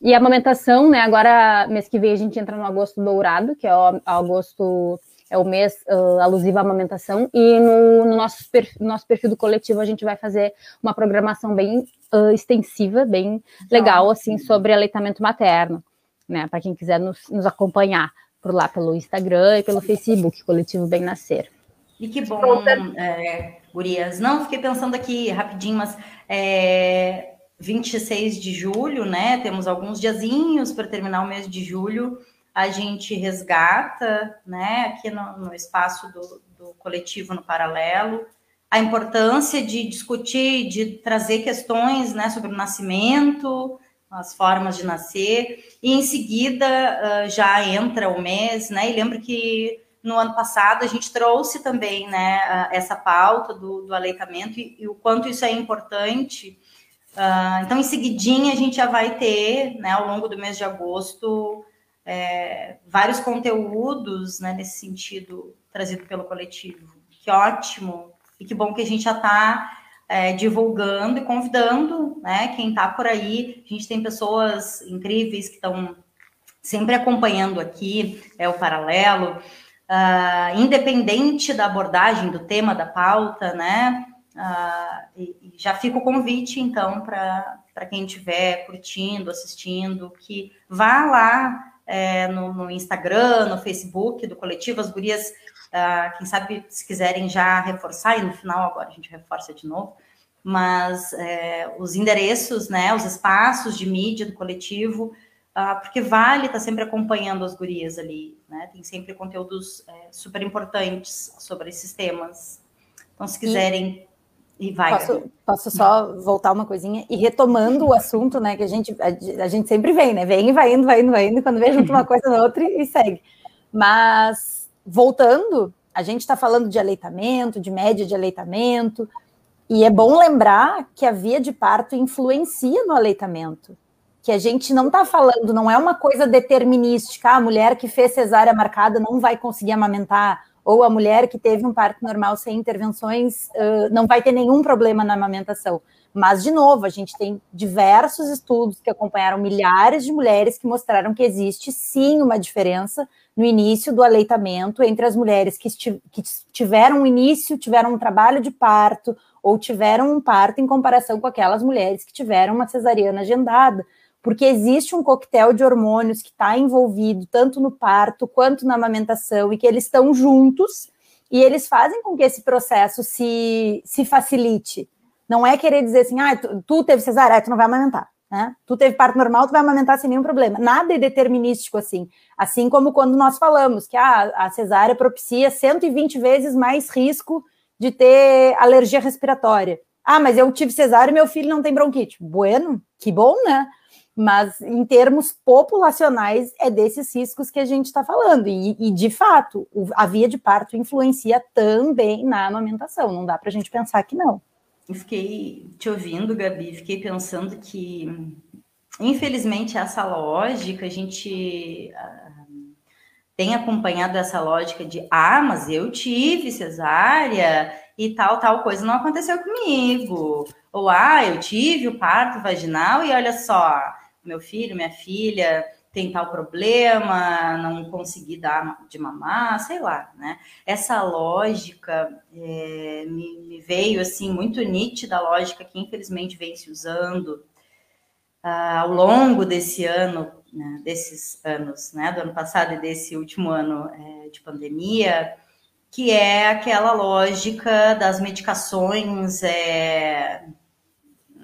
e a amamentação, né? Agora, mês que vem, a gente entra no agosto dourado, que é o agosto, é o mês uh, alusivo à amamentação, e no, no nosso, perfil, nosso perfil do coletivo a gente vai fazer uma programação bem uh, extensiva, bem legal, assim, sobre aleitamento materno, né? Para quem quiser nos, nos acompanhar por lá pelo Instagram e pelo Facebook, Coletivo Bem Nascer. E que bom, é, Gurias. Não, fiquei pensando aqui rapidinho, mas é, 26 de julho, né? Temos alguns diazinhos para terminar o mês de julho. a gente resgata, né, aqui no, no espaço do, do coletivo no paralelo, a importância de discutir, de trazer questões né, sobre o nascimento, as formas de nascer, e em seguida uh, já entra o mês, né? E lembro que no ano passado a gente trouxe também né, essa pauta do, do aleitamento e, e, o quanto isso é importante. Uh, então, em seguidinha, a gente já vai ter, né, ao longo do mês de agosto, é, vários conteúdos né, nesse sentido trazido pelo coletivo. Que ótimo! E que bom que a gente já está é, divulgando e convidando né, quem está por aí. A gente tem pessoas incríveis que estão sempre acompanhando aqui, é o paralelo, uh, independente da abordagem do tema da pauta, né? Uh, e já fica o convite, então, para quem estiver curtindo, assistindo, que vá lá é, no, no, Instagram, no Facebook do Coletivo As Gurias, uh, quem sabe se quiserem já reforçar, e no final agora a gente reforça de novo, mas é, os endereços, né, os espaços de mídia do coletivo, uh, porque vale estar tá sempre acompanhando as gurias ali, né, tem sempre conteúdos é, super importantes sobre esses temas. Então, se quiserem e vai. Posso, posso, só voltar uma coisinha? E retomando o assunto, né? Que a gente, a, a, gente sempre vem, né? Vem, vai indo, vai indo, vai indo, quando vê junto uma coisa na outra e, e segue. Mas, voltando, a gente está falando de aleitamento, de média de aleitamento, e é bom lembrar que a via de parto influencia no aleitamento. Que a gente não está falando, não é uma coisa determinística, ah, a mulher que fez cesárea marcada não vai conseguir amamentar ou a mulher que teve um parto normal sem intervenções uh, não vai ter nenhum problema na amamentação. Mas, de novo, a gente tem diversos estudos que acompanharam milhares de mulheres que mostraram que existe sim uma diferença no início do aleitamento entre as mulheres que, que tiveram um início, tiveram um trabalho de parto ou tiveram um parto em comparação com aquelas mulheres que tiveram uma cesariana agendada porque existe um coquetel de hormônios que está envolvido tanto no parto quanto na amamentação e que eles estão juntos e eles fazem com que esse processo se, se facilite. Não é querer dizer assim, ah, tu, tu teve cesárea, tu não vai amamentar. Né? Tu teve parto normal, tu vai amamentar sem nenhum problema. Nada é determinístico assim. Assim como quando nós falamos que ah, a cesárea propicia 120 vezes mais risco de ter alergia respiratória. Ah, mas eu tive cesárea e meu filho não tem bronquite. Bueno, que bom, né? Mas em termos populacionais, é desses riscos que a gente está falando. E, e, de fato, a via de parto influencia também na amamentação. Não dá para a gente pensar que não. Fiquei te ouvindo, Gabi, fiquei pensando que, infelizmente, essa lógica, a gente uh, tem acompanhado essa lógica de, ah, mas eu tive cesárea e tal, tal coisa não aconteceu comigo. Ou, ah, eu tive o parto vaginal e olha só, meu filho, minha filha tem tal problema, não consegui dar de mamar, sei lá, né? Essa lógica é, me, me, veio assim muito nítida a lógica que infelizmente vem se usando ah, ao longo desse ano, né, desses anos, né, do ano passado e desse último ano é, de pandemia, que é aquela lógica das medicações é,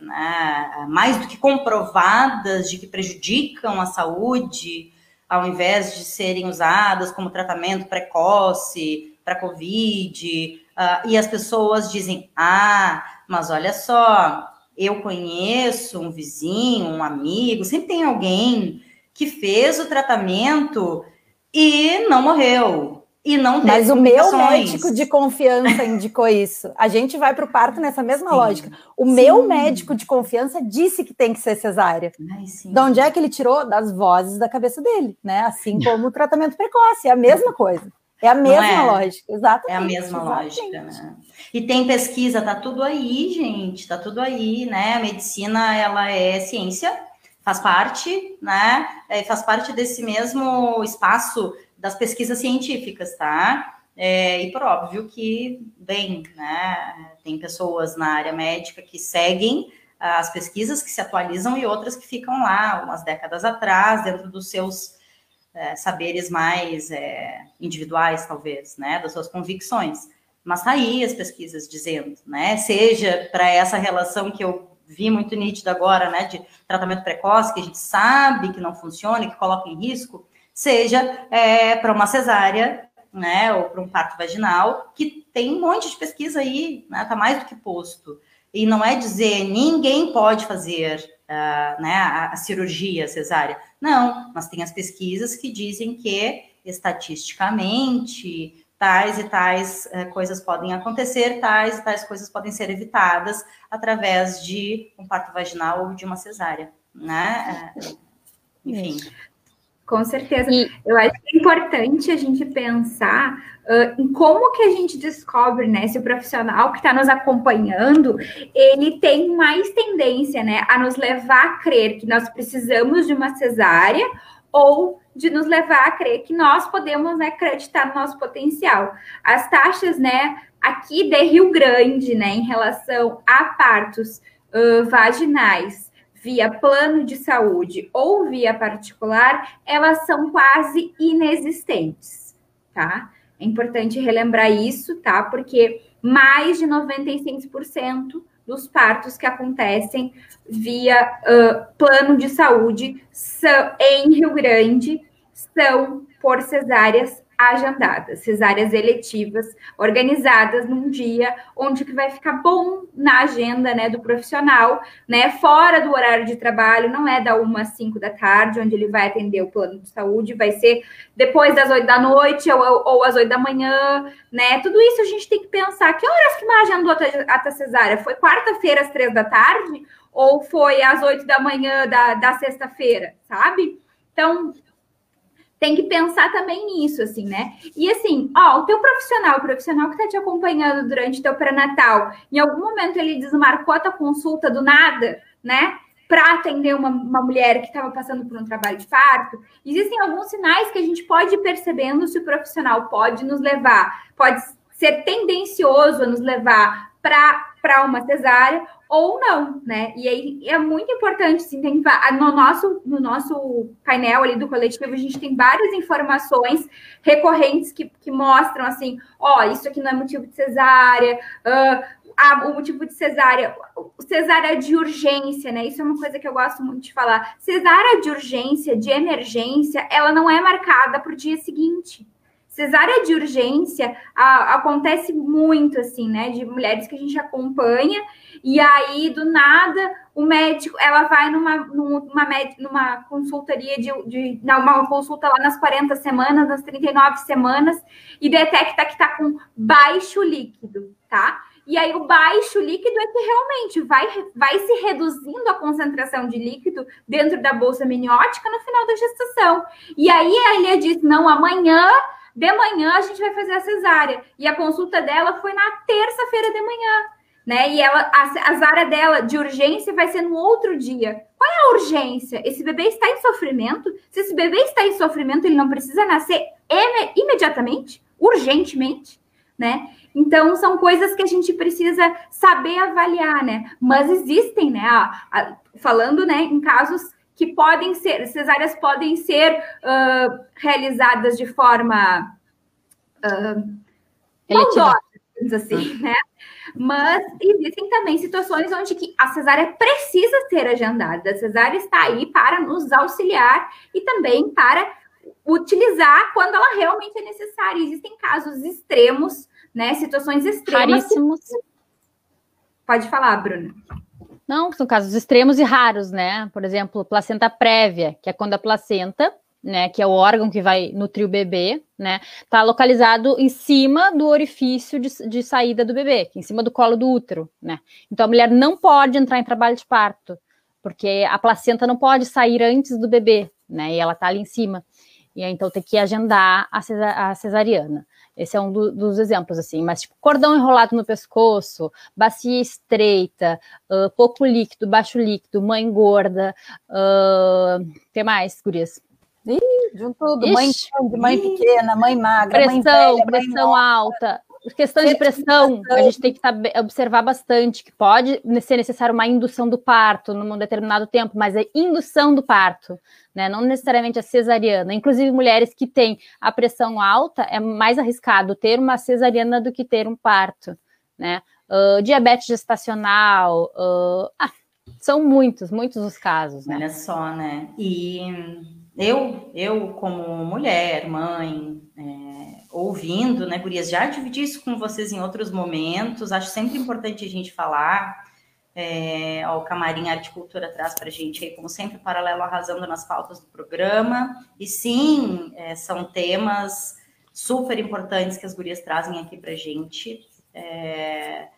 né, mais do que comprovadas de que prejudicam a saúde, ao invés de serem usadas como tratamento precoce para Covid, uh, e as pessoas dizem: ah, mas olha só, eu conheço um vizinho, um amigo, sempre tem alguém que fez o tratamento e não morreu, e não Mas o meu médico de confiança indicou isso. A gente vai para o parto nessa mesma sim, lógica. O sim. meu médico de confiança disse que tem que ser cesárea. Ai, de onde é que ele tirou? Das vozes da cabeça dele, né? Assim como o tratamento precoce, é a mesma coisa. É a mesma é? lógica, exatamente. É a mesma exatamente. lógica, né? E tem pesquisa, tá tudo aí, gente, tá tudo aí, né? A medicina, ela é ciência, faz parte, né? É, faz parte desse mesmo espaço das pesquisas científicas, tá? É, e por óbvio que, bem, né, tem pessoas na área médica que seguem as pesquisas, que se atualizam e outras que ficam lá umas décadas atrás, dentro dos seus é, saberes mais é, individuais, talvez, né, das suas convicções. Mas tá aí as pesquisas dizendo, né, seja para essa relação que eu vi muito nítida agora, né, de tratamento precoce, que a gente sabe que não funciona, que coloca em risco, seja é, para uma cesárea, né, ou para um parto vaginal, que tem um monte de pesquisa aí, né, tá mais do que posto. E não é dizer ninguém pode fazer uh, né, a, a cirurgia cesárea. Não, mas tem as pesquisas que dizem que estatisticamente tais e tais uh, coisas podem acontecer, tais e tais coisas podem ser evitadas através de um parto vaginal ou de uma cesárea, né? Uh, enfim. Com certeza. E... Eu acho que é importante a gente pensar uh, em como que a gente descobre, né, se o profissional que está nos acompanhando, ele tem mais tendência, né, a nos levar a crer que nós precisamos de uma cesárea ou de nos levar a crer que nós podemos né, acreditar no nosso potencial. As taxas, né, aqui de Rio Grande, né, em relação a partos uh, vaginais via plano de saúde ou via particular, elas são quase inexistentes, tá? É importante relembrar isso, tá? Porque mais de 96% dos partos que acontecem via uh, plano de saúde são, em Rio Grande são por cesáreas agendadas, cesáreas eletivas, organizadas num dia onde que vai ficar bom na agenda, né, do profissional, né, fora do horário de trabalho, não é da uma às cinco da tarde, onde ele vai atender o plano de saúde, vai ser depois das oito da noite ou, ou às oito da manhã, né, tudo isso a gente tem que pensar, que horas que uma agendou a, a cesárea? Foi quarta-feira às três da tarde? Ou foi às oito da manhã da, da sexta-feira, sabe? Então, tem que pensar também nisso, assim, né? E assim, ó, o teu profissional, o profissional que tá te acompanhando durante teu pré-natal, em algum momento ele desmarcou a tua consulta do nada, né? Para atender uma, uma mulher que estava passando por um trabalho de parto. Existem alguns sinais que a gente pode ir percebendo se o profissional pode nos levar, pode ser tendencioso a nos levar para uma cesárea ou não, né? E aí é muito importante, sim, tem, no, nosso, no nosso painel ali do coletivo, a gente tem várias informações recorrentes que, que mostram assim, ó, isso aqui não é motivo de cesárea, uh, a, o motivo de cesárea, cesárea de urgência, né? Isso é uma coisa que eu gosto muito de falar. Cesárea de urgência, de emergência, ela não é marcada para o dia seguinte. Cesárea de urgência a, acontece muito, assim, né? De mulheres que a gente acompanha, e aí, do nada, o médico, ela vai numa, numa, numa consultoria de, de uma consulta lá nas 40 semanas, nas 39 semanas, e detecta que tá com baixo líquido, tá? E aí, o baixo líquido é que realmente vai, vai se reduzindo a concentração de líquido dentro da bolsa miniótica no final da gestação. E aí, a Elia diz: não, amanhã de manhã a gente vai fazer a cesárea. E a consulta dela foi na terça-feira de manhã. Né? E ela, a, a área dela de urgência vai ser no outro dia. Qual é a urgência? Esse bebê está em sofrimento? Se esse bebê está em sofrimento, ele não precisa nascer imediatamente, urgentemente, né? Então, são coisas que a gente precisa saber avaliar, né? Mas existem, né? A, falando, né, em casos que podem ser, cesáreas podem ser uh, realizadas de forma uh, maldosa, assim, né? Mas existem também situações onde que a cesárea precisa ser agendada. A cesárea está aí para nos auxiliar e também para utilizar quando ela realmente é necessária. Existem casos extremos, né? Situações extremas. Raríssimos. Que... Pode falar, Bruna. Não, são casos extremos e raros, né? Por exemplo, placenta prévia, que é quando a placenta, né, que é o órgão que vai nutrir o bebê, né, tá localizado em cima do orifício de, de saída do bebê, em cima do colo do útero, né? Então a mulher não pode entrar em trabalho de parto, porque a placenta não pode sair antes do bebê, né? E ela tá ali em cima. E aí, então tem que agendar a, cesariana. Esse é um do, dos exemplos, assim. Mas, tipo, cordão enrolado no pescoço, bacia estreita, uh, pouco líquido, baixo líquido, mãe gorda, uh, que mais, gurias? Ih, junto tudo, Ixi. mãe grande, mãe pequena, mãe magra, pressão, mãe velha, pressão mãe alta. Questão de pressão, a gente tem que observar bastante, que pode ser necessário uma indução do parto num determinado tempo, mas é indução do parto, né? Não necessariamente a cesariana. Inclusive, mulheres que têm a pressão alta, é mais arriscado ter uma cesariana do que ter um parto, né? Uh, diabetes gestacional, uh, ah, são muitos, muitos os casos, né? Olha só, né? E eu, eu como mulher, mãe, é, ouvindo, né, Gurias, já dividi isso com vocês em outros momentos, acho sempre importante a gente falar. É, ó, o Camarim Arte Cultura traz para a gente aí, como sempre, paralelo arrasando nas pautas do programa. E sim, é, são temas super importantes que as gurias trazem aqui para a gente. É,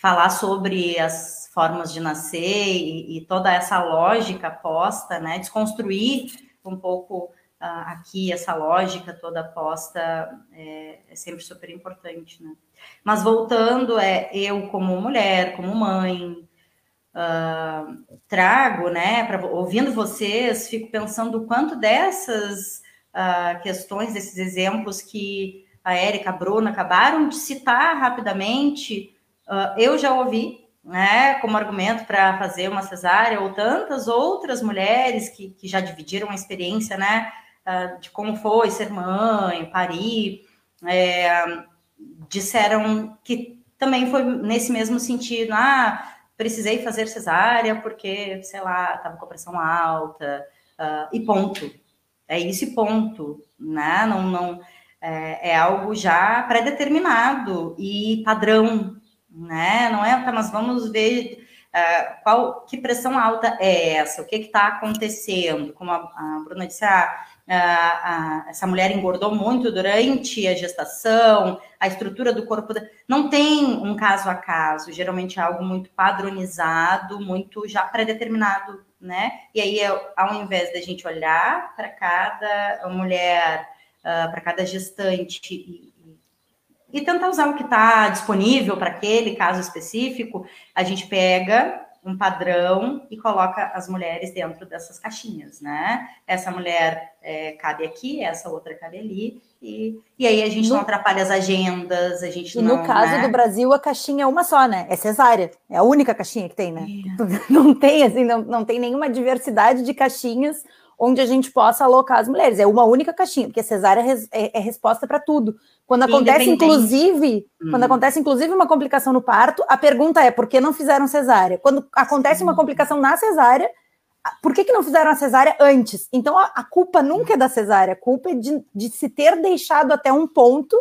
falar sobre as formas de nascer e, e, toda essa lógica posta, né? Desconstruir um pouco aqui essa lógica toda posta é, é, sempre super importante, né? Mas voltando, é eu como mulher, como mãe, uh, trago, né? Pra, ouvindo vocês, fico pensando o quanto dessas uh, questões, desses exemplos que a Érica, a Bruna acabaram de citar rapidamente, uh, eu já ouvi, né, como argumento para fazer uma cesárea, ou tantas outras mulheres que, que já dividiram a experiência, né, uh, de como foi ser mãe, parir, é, disseram que também foi nesse mesmo sentido, ah, precisei fazer cesárea porque, sei lá, estava com a pressão alta, uh, e ponto. É isso e ponto, né? Não, não, é, é algo já pré-determinado e padrão, né? Não é, tá, mas vamos ver uh, qual, que pressão alta é essa, o que está acontecendo. Como a, a Bruna disse, ah, a, essa mulher engordou muito durante a gestação, a estrutura do corpo. Não tem um caso a caso, geralmente é algo muito padronizado, muito já pré-determinado, né? E aí, ao invés da gente olhar para cada mulher, uh, para cada gestante e, e tentar usar o que está disponível para aquele caso específico, a gente pega um padrão e coloca as mulheres dentro dessas caixinhas, né? Essa mulher é, cabe aqui, essa outra cabe ali, e, e aí a gente no, não atrapalha as agendas, a gente e não. no caso né? do Brasil, a caixinha é uma só, né? É cesárea, é a única caixinha que tem, né? É. Não tem, assim, não, não tem nenhuma diversidade de caixinhas onde a gente possa alocar as mulheres. É uma única caixinha, porque cesárea é, é resposta para tudo. Quando acontece, inclusive, hum. quando acontece, inclusive, uma complicação no parto, a pergunta é por que não fizeram cesárea? Quando acontece uma complicação na cesárea, por que, que não fizeram a cesárea antes? Então, a, a culpa nunca é da cesárea, a culpa é de, de se ter deixado até um ponto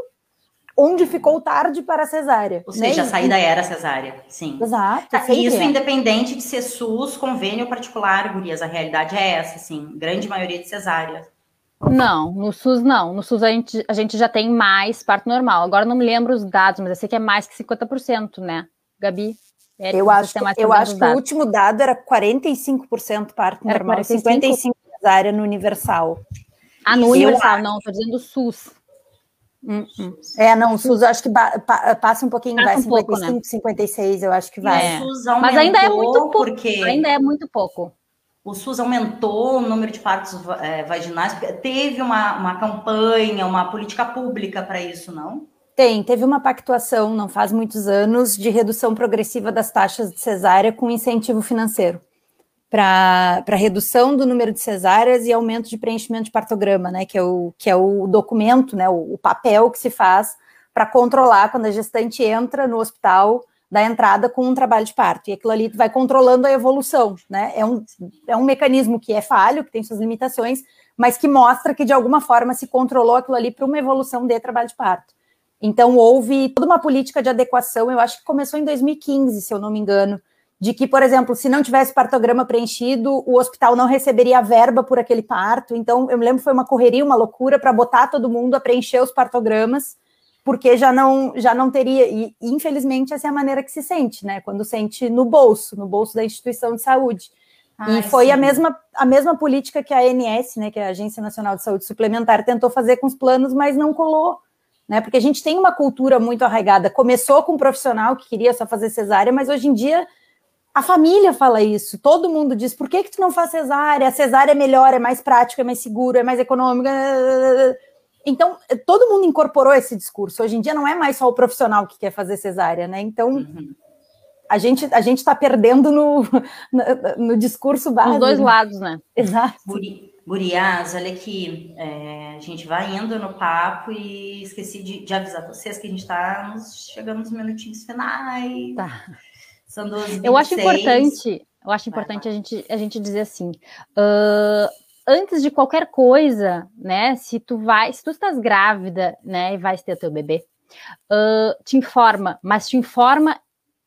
onde ficou tarde para a cesárea. Ou seja, né? a saída era cesárea, sim. Exato. Tá, isso é. independente de ser SUS, convênio particular, Gurias, a realidade é essa, sim. Grande maioria de cesárea. Não, no SUS não. No SUS a gente, a gente já tem mais parto normal. Agora não me lembro os dados, mas eu sei que é mais que 50%, né? Gabi? É, eu acho, eu acho que o último dado era 45% parto era normal, 45% cesárea no universal. Ah, no universal, não, estou dizendo SUS. Hum, hum. É, não, o SUS acho que passa um pouquinho, passa vai, um 55, pouco, né? 56, eu acho que vai. É. Mas ainda é muito pouco, porque ainda é muito pouco o SUS aumentou o número de partos é, vaginais, teve uma, uma campanha, uma política pública para isso, não? Tem, teve uma pactuação, não faz muitos anos, de redução progressiva das taxas de cesárea com incentivo financeiro para redução do número de cesáreas e aumento de preenchimento de partograma, né? Que é o, que é o documento, né? O, o papel que se faz para controlar quando a gestante entra no hospital da entrada com um trabalho de parto. E aquilo ali vai controlando a evolução, né? É um, é um mecanismo que é falho, que tem suas limitações, mas que mostra que de alguma forma se controlou aquilo ali para uma evolução de trabalho de parto. Então houve toda uma política de adequação, eu acho que começou em 2015, se eu não me engano, de que, por exemplo, se não tivesse partograma preenchido, o hospital não receberia verba por aquele parto. Então, eu me lembro foi uma correria, uma loucura para botar todo mundo a preencher os partogramas porque já não já não teria e infelizmente essa é a maneira que se sente, né? Quando sente no bolso, no bolso da instituição de saúde. Ai, e foi sim. a mesma a mesma política que a ANS, né, que é a Agência Nacional de Saúde Suplementar tentou fazer com os planos, mas não colou, né? Porque a gente tem uma cultura muito arraigada. Começou com um profissional que queria só fazer cesárea, mas hoje em dia a família fala isso, todo mundo diz: por que, que tu não faz cesárea? A cesárea é melhor, é mais prático, é mais seguro, é mais econômico. Então, todo mundo incorporou esse discurso. Hoje em dia não é mais só o profissional que quer fazer cesárea, né? Então, uhum. a gente a gente está perdendo no, no, no, discurso básico. Os dois lados, né? Exato. Guri, Gurias, olha aqui, é, a gente vai indo no papo e esqueci de, de avisar vocês que a gente está chegando nos minutinhos finais. Tá. São duas Eu acho importante, eu acho importante a gente, a gente dizer assim. Uh, antes de qualquer coisa, né, se tu vai, se tu estás grávida, né, e vais ter teu bebê, uh, te informa, mas te informa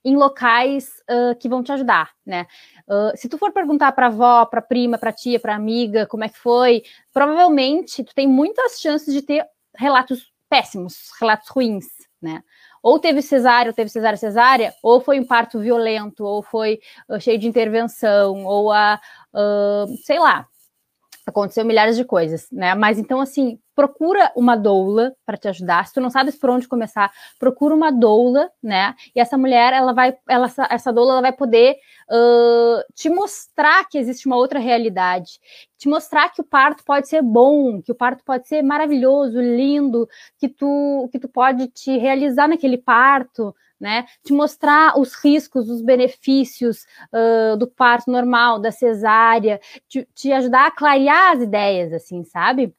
em locais uh, que vão te ajudar, né? Uh, se tu for perguntar para avó, para prima, para tia, para amiga, como é que foi, provavelmente tu tem muitas chances de ter relatos péssimos, relatos ruins, né? Ou teve cesárea, ou teve cesárea, cesárea, ou foi um parto violento, ou foi uh, cheio de intervenção, ou a, sei lá, aconteceu milhares de coisas, né? Mas então, assim, procura uma doula para te ajudar. Se tu não sabes por onde começar, procura uma doula, né? E essa mulher, ela vai, ela, essa doula, ela vai poder uh, te mostrar que existe uma outra realidade, te mostrar que o parto pode ser bom, que o parto pode ser maravilhoso, lindo, que tu, que tu pode te realizar naquele parto, né? Te mostrar os riscos, os benefícios uh, do parto normal, da cesárea, te, te, ajudar a clarear as ideias, assim, sabe?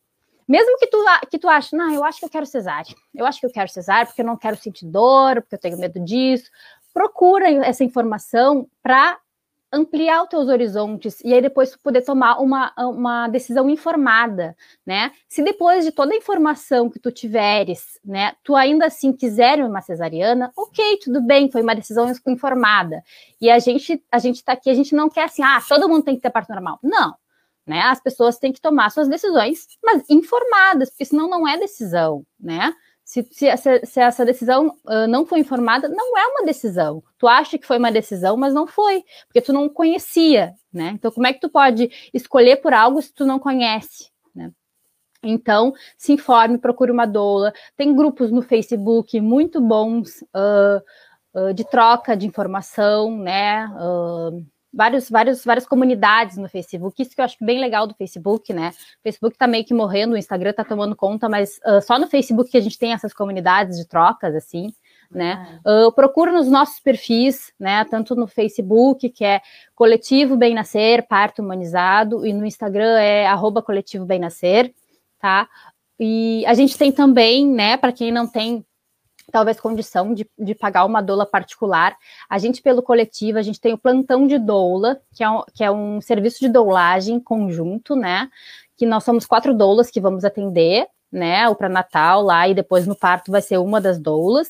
Mesmo que tu, que tu ache, não, eu acho que eu quero cesárea, eu acho que eu quero cesárea porque eu não quero sentir dor, porque eu tenho medo disso. Procura essa informação para ampliar os teus horizontes e aí depois tu poder tomar uma, uma decisão informada, né? Se depois de toda a informação que tu tiveres, né, tu ainda assim quiser uma cesariana, ok, tudo bem, foi uma decisão informada. E a gente, a gente tá aqui, a gente não quer assim, ah, todo mundo tem que ter parto normal. Não, né? As pessoas têm que tomar suas decisões, mas informadas, porque senão não é decisão, né? Se, se, essa, se essa decisão uh, não foi informada, não é uma decisão. Tu acha que foi uma decisão, mas não foi, porque tu não conhecia, né? Então, como é que tu pode escolher por algo se tu não conhece, né? Então, se informe, procure uma doula. Tem grupos no Facebook muito bons uh, uh, de troca de informação, né? Vários, vários, várias comunidades no Facebook, isso que eu acho bem legal do Facebook, né? O Facebook tá meio que morrendo, o Instagram tá tomando conta, mas uh, só no Facebook que a gente tem essas comunidades de trocas, assim, né? Uh, procura nos nossos perfis, né? Tanto no Facebook, que é Coletivo Bem Nascer, Parto Humanizado, e no Instagram é arroba Coletivo Bem Nascer, tá? E a gente tem também, né, para quem não tem talvez condição de, de pagar uma doula particular. A gente, pelo coletivo, a gente tem o plantão de doula, que é um, que é um serviço de doulagem conjunto, né? Que nós somos quatro doulas que vamos atender, né? O pré-natal lá e depois no parto vai ser uma das doulas,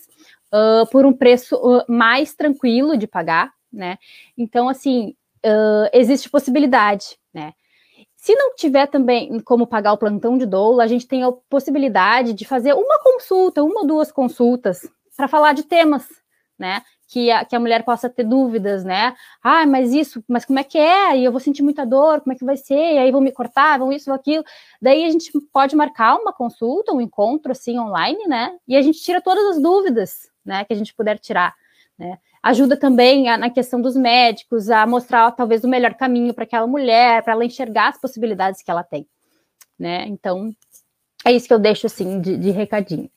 uh, por um preço uh, mais tranquilo de pagar, né? Então, assim, uh, existe possibilidade? Se não tiver também como pagar o plantão de doula, a gente tem a possibilidade de fazer uma consulta, uma ou duas consultas, para falar de temas, né? Que a, que a mulher possa ter dúvidas, né? Ah, mas isso, mas como é que é? E eu vou sentir muita dor, como é que vai ser? E aí vão me cortar, vão isso, vão aquilo. Daí a gente pode marcar uma consulta, um encontro assim online, né? E a gente tira todas as dúvidas, né? Que a gente puder tirar, né? Ajuda também a, na questão dos médicos a mostrar talvez o melhor caminho para aquela mulher, para ela enxergar as possibilidades que ela tem, né? Então, é isso que eu deixo assim de, de recadinho.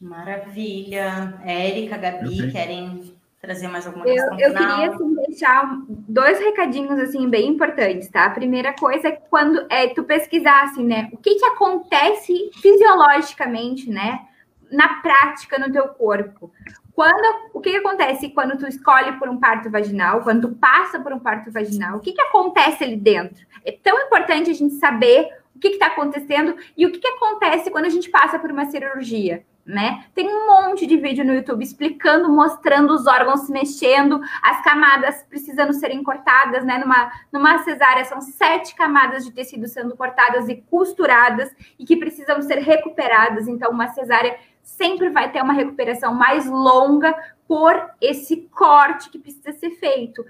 Maravilha. Érica, Gabi, uhum. querem trazer mais alguma coisa? Eu, eu queria assim, deixar dois recadinhos assim bem importantes, tá? A primeira coisa é quando é tu pesquisar assim, né? O que que acontece fisiologicamente, né? Na prática no teu corpo. Quando, o que, que, acontece quando tu escolhe por um parto vaginal, quando tu passa por um parto vaginal? O que, que acontece ali dentro? É tão importante a gente saber o que está acontecendo e o que, que acontece quando a gente passa por uma cirurgia. Né? Tem um monte de vídeo no YouTube explicando, mostrando os órgãos se mexendo, as camadas precisando serem cortadas, né? Numa, numa cesárea são sete camadas de tecido sendo cortadas e costuradas e que precisam ser recuperadas. Então, uma cesárea sempre vai ter uma recuperação mais longa por esse corte que precisa ser feito.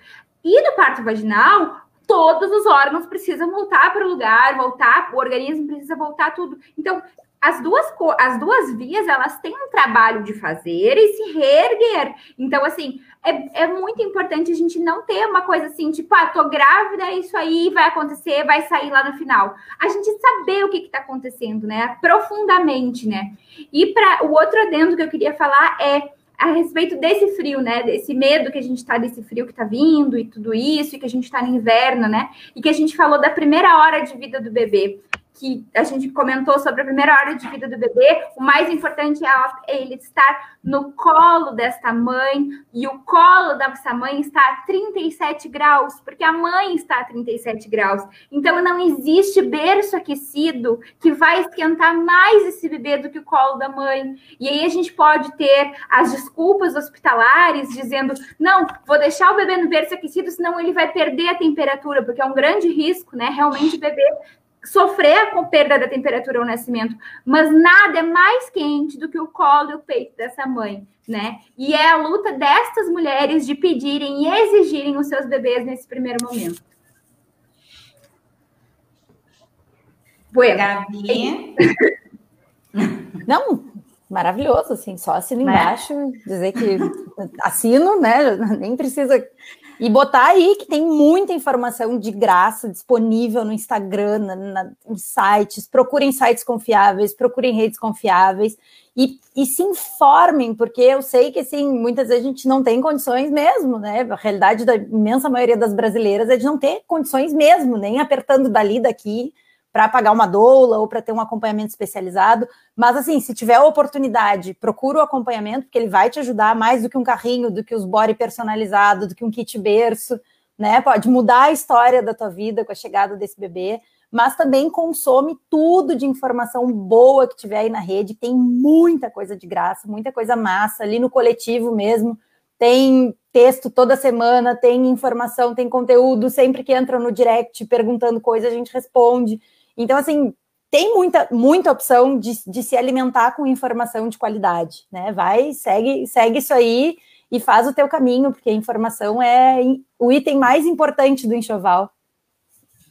E no parto vaginal, todos os órgãos precisam voltar para o lugar, voltar, o organismo precisa voltar tudo. Então, as duas, as duas vias, elas têm um trabalho de fazer e se reerguer. Então, assim, é, é muito importante a gente não ter uma coisa assim, tipo, ah, tô grávida, isso aí vai acontecer, vai sair lá no final. A gente saber o que está acontecendo, né? Profundamente, né? E para o outro adendo que eu queria falar é a respeito desse frio, né? Desse medo que a gente tá desse frio que tá vindo e tudo isso, e que a gente tá no inverno, né? E que a gente falou da primeira hora de vida do bebê que a gente comentou sobre a primeira hora de vida do bebê, o mais importante é ele estar no colo desta mãe, e o colo dessa mãe está a 37 graus, porque a mãe está a 37 graus. Então, não existe berço aquecido que vai esquentar mais esse bebê do que o colo da mãe. E aí a gente pode ter as desculpas hospitalares dizendo: não, vou deixar o bebê no berço aquecido, senão ele vai perder a temperatura, porque é um grande risco, né? Realmente o bebê sofrer com perda da temperatura ao nascimento, mas nada é mais quente do que o colo e o peito dessa mãe, né? E é a luta destas mulheres de pedirem e exigirem os seus bebês nesse primeiro momento. Bueno. Gabi. Não, maravilhoso, assim, só assino né? embaixo, dizer que assino, né? Nem precisa e botar aí que tem muita informação de graça disponível no Instagram, na, na, em sites. Procurem sites confiáveis, procurem redes confiáveis e, e se informem, porque eu sei que assim, muitas vezes a gente não tem condições mesmo, né? A realidade da imensa maioria das brasileiras é de não ter condições mesmo, nem apertando dali daqui para pagar uma doula ou para ter um acompanhamento especializado. Mas, assim, se tiver a oportunidade, procura o acompanhamento, porque ele vai te ajudar mais do que um carrinho, do que os body personalizado, do que um kit berço, né? Pode mudar a história da tua vida com a chegada desse bebê. Mas também consome tudo de informação boa que tiver aí na rede. Tem muita coisa de graça, muita coisa massa ali no coletivo mesmo. Tem texto toda semana, tem informação, tem conteúdo. Sempre que entra no direct perguntando coisa, a gente responde. Então, assim, tem muita, muita opção de, de se alimentar com informação de qualidade, né? Vai, segue, segue isso aí e faz o teu caminho, porque a informação é o item mais importante do enxoval.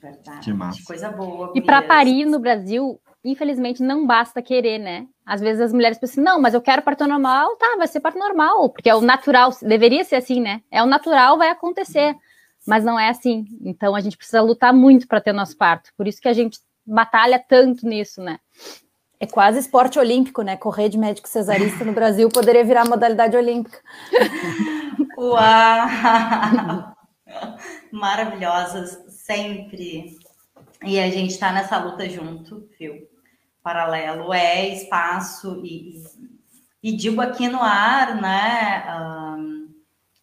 Verdade. Que massa. Coisa boa. E para parir no Brasil, infelizmente, não basta querer, né? Às vezes as mulheres pensam assim, não, mas eu quero parto normal, tá, vai ser parto normal, porque é o natural, deveria ser assim, né? É o natural, vai acontecer. Mas não é assim. Então a gente precisa lutar muito para ter nosso parto. Por isso que a gente batalha tanto nisso, né? É quase esporte olímpico, né? Correr de médico cesarista no Brasil poderia virar modalidade olímpica. Uau! Maravilhosas, sempre. E a gente está nessa luta junto, viu? Paralelo é espaço e, e, e digo aqui no ar, né? Um,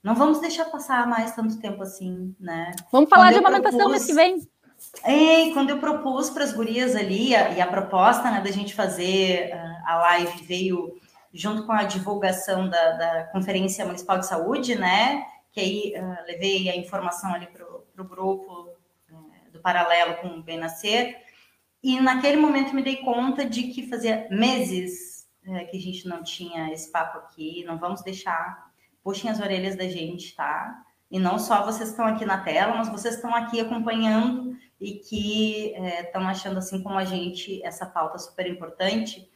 não vamos deixar passar mais tanto tempo assim, né? Vamos falar Quando de amamentação propus... mês que vem. É, quando eu propus para as gurias ali, a, e a proposta né, da gente fazer uh, a live veio junto com a divulgação da, da, Conferência Municipal de Saúde, né? Que aí uh, levei a informação ali para o grupo uh, do paralelo com o Bem Nascer. E naquele momento me dei conta de que fazia meses uh, que a gente não tinha esse papo aqui. Não vamos deixar, puxem as orelhas da gente, tá? E não só vocês estão aqui na tela, mas vocês estão aqui acompanhando e que estão é, achando, assim como a gente, essa pauta super importante.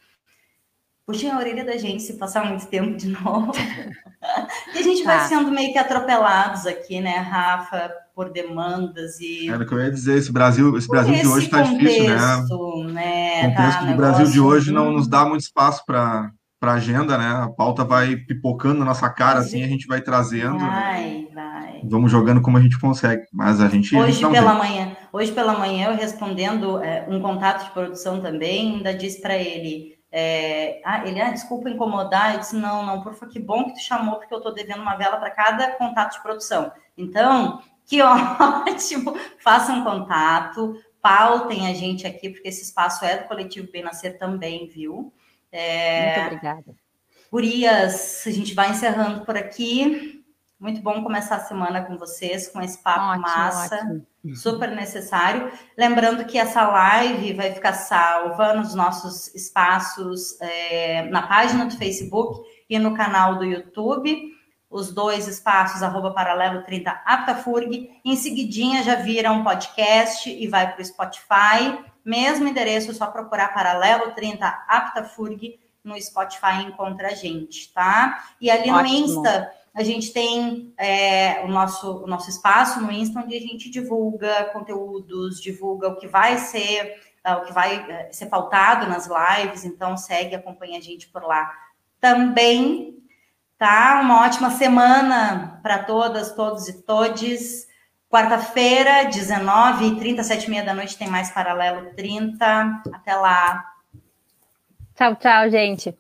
Puxem a orelha da gente se passar muito tempo de novo. e a gente vai tá. sendo meio que atropelados aqui, né, Rafa, por demandas e. Era o que eu ia dizer, esse Brasil, esse Brasil esse de hoje está difícil, né? né? O contexto tá, do Brasil de hoje não nos dá muito espaço para para agenda, né? A pauta vai pipocando na nossa cara, assim, a gente vai trazendo. Vai, vai. Vamos jogando como a gente consegue, mas a gente. Hoje pela manhã, hoje pela manhã eu respondendo é, um contato de produção também, ainda disse para ele. É, ah, ele, ah, desculpa incomodar. Eu disse, não, não, por favor, que bom que tu chamou, porque eu tô devendo uma vela para cada contato de produção. Então, que ótimo! Façam contato, pautem a gente aqui, porque esse espaço é do coletivo Bem Nascer também, viu? É... Muito obrigada. Gurias, a gente vai encerrando por aqui. Muito bom começar a semana com vocês, com esse papo ótimo, massa, ótimo. Super necessário. Lembrando que essa live vai ficar salva nos nossos espaços, é, na página do Facebook e no canal do YouTube. Os dois espaços, arroba paralelo 30 Aptafurg. Em seguidinha já viram um podcast e vai para o Spotify. Mesmo endereço, só procurar Paralelo 30 AptaFurg no Spotify encontra a gente, tá? E ali Ótimo. no Insta, a gente tem é, o, nosso, o nosso espaço no Insta, onde a gente divulga conteúdos, divulga o que vai ser, uh, o que vai uh, ser pautado nas lives, então segue, acompanha a gente por lá também, tá? Uma ótima semana para todas, todos e todes. Quarta-feira, 19h30, 7h30 da noite, tem mais Paralelo 30. Até lá. Tchau, tchau, gente.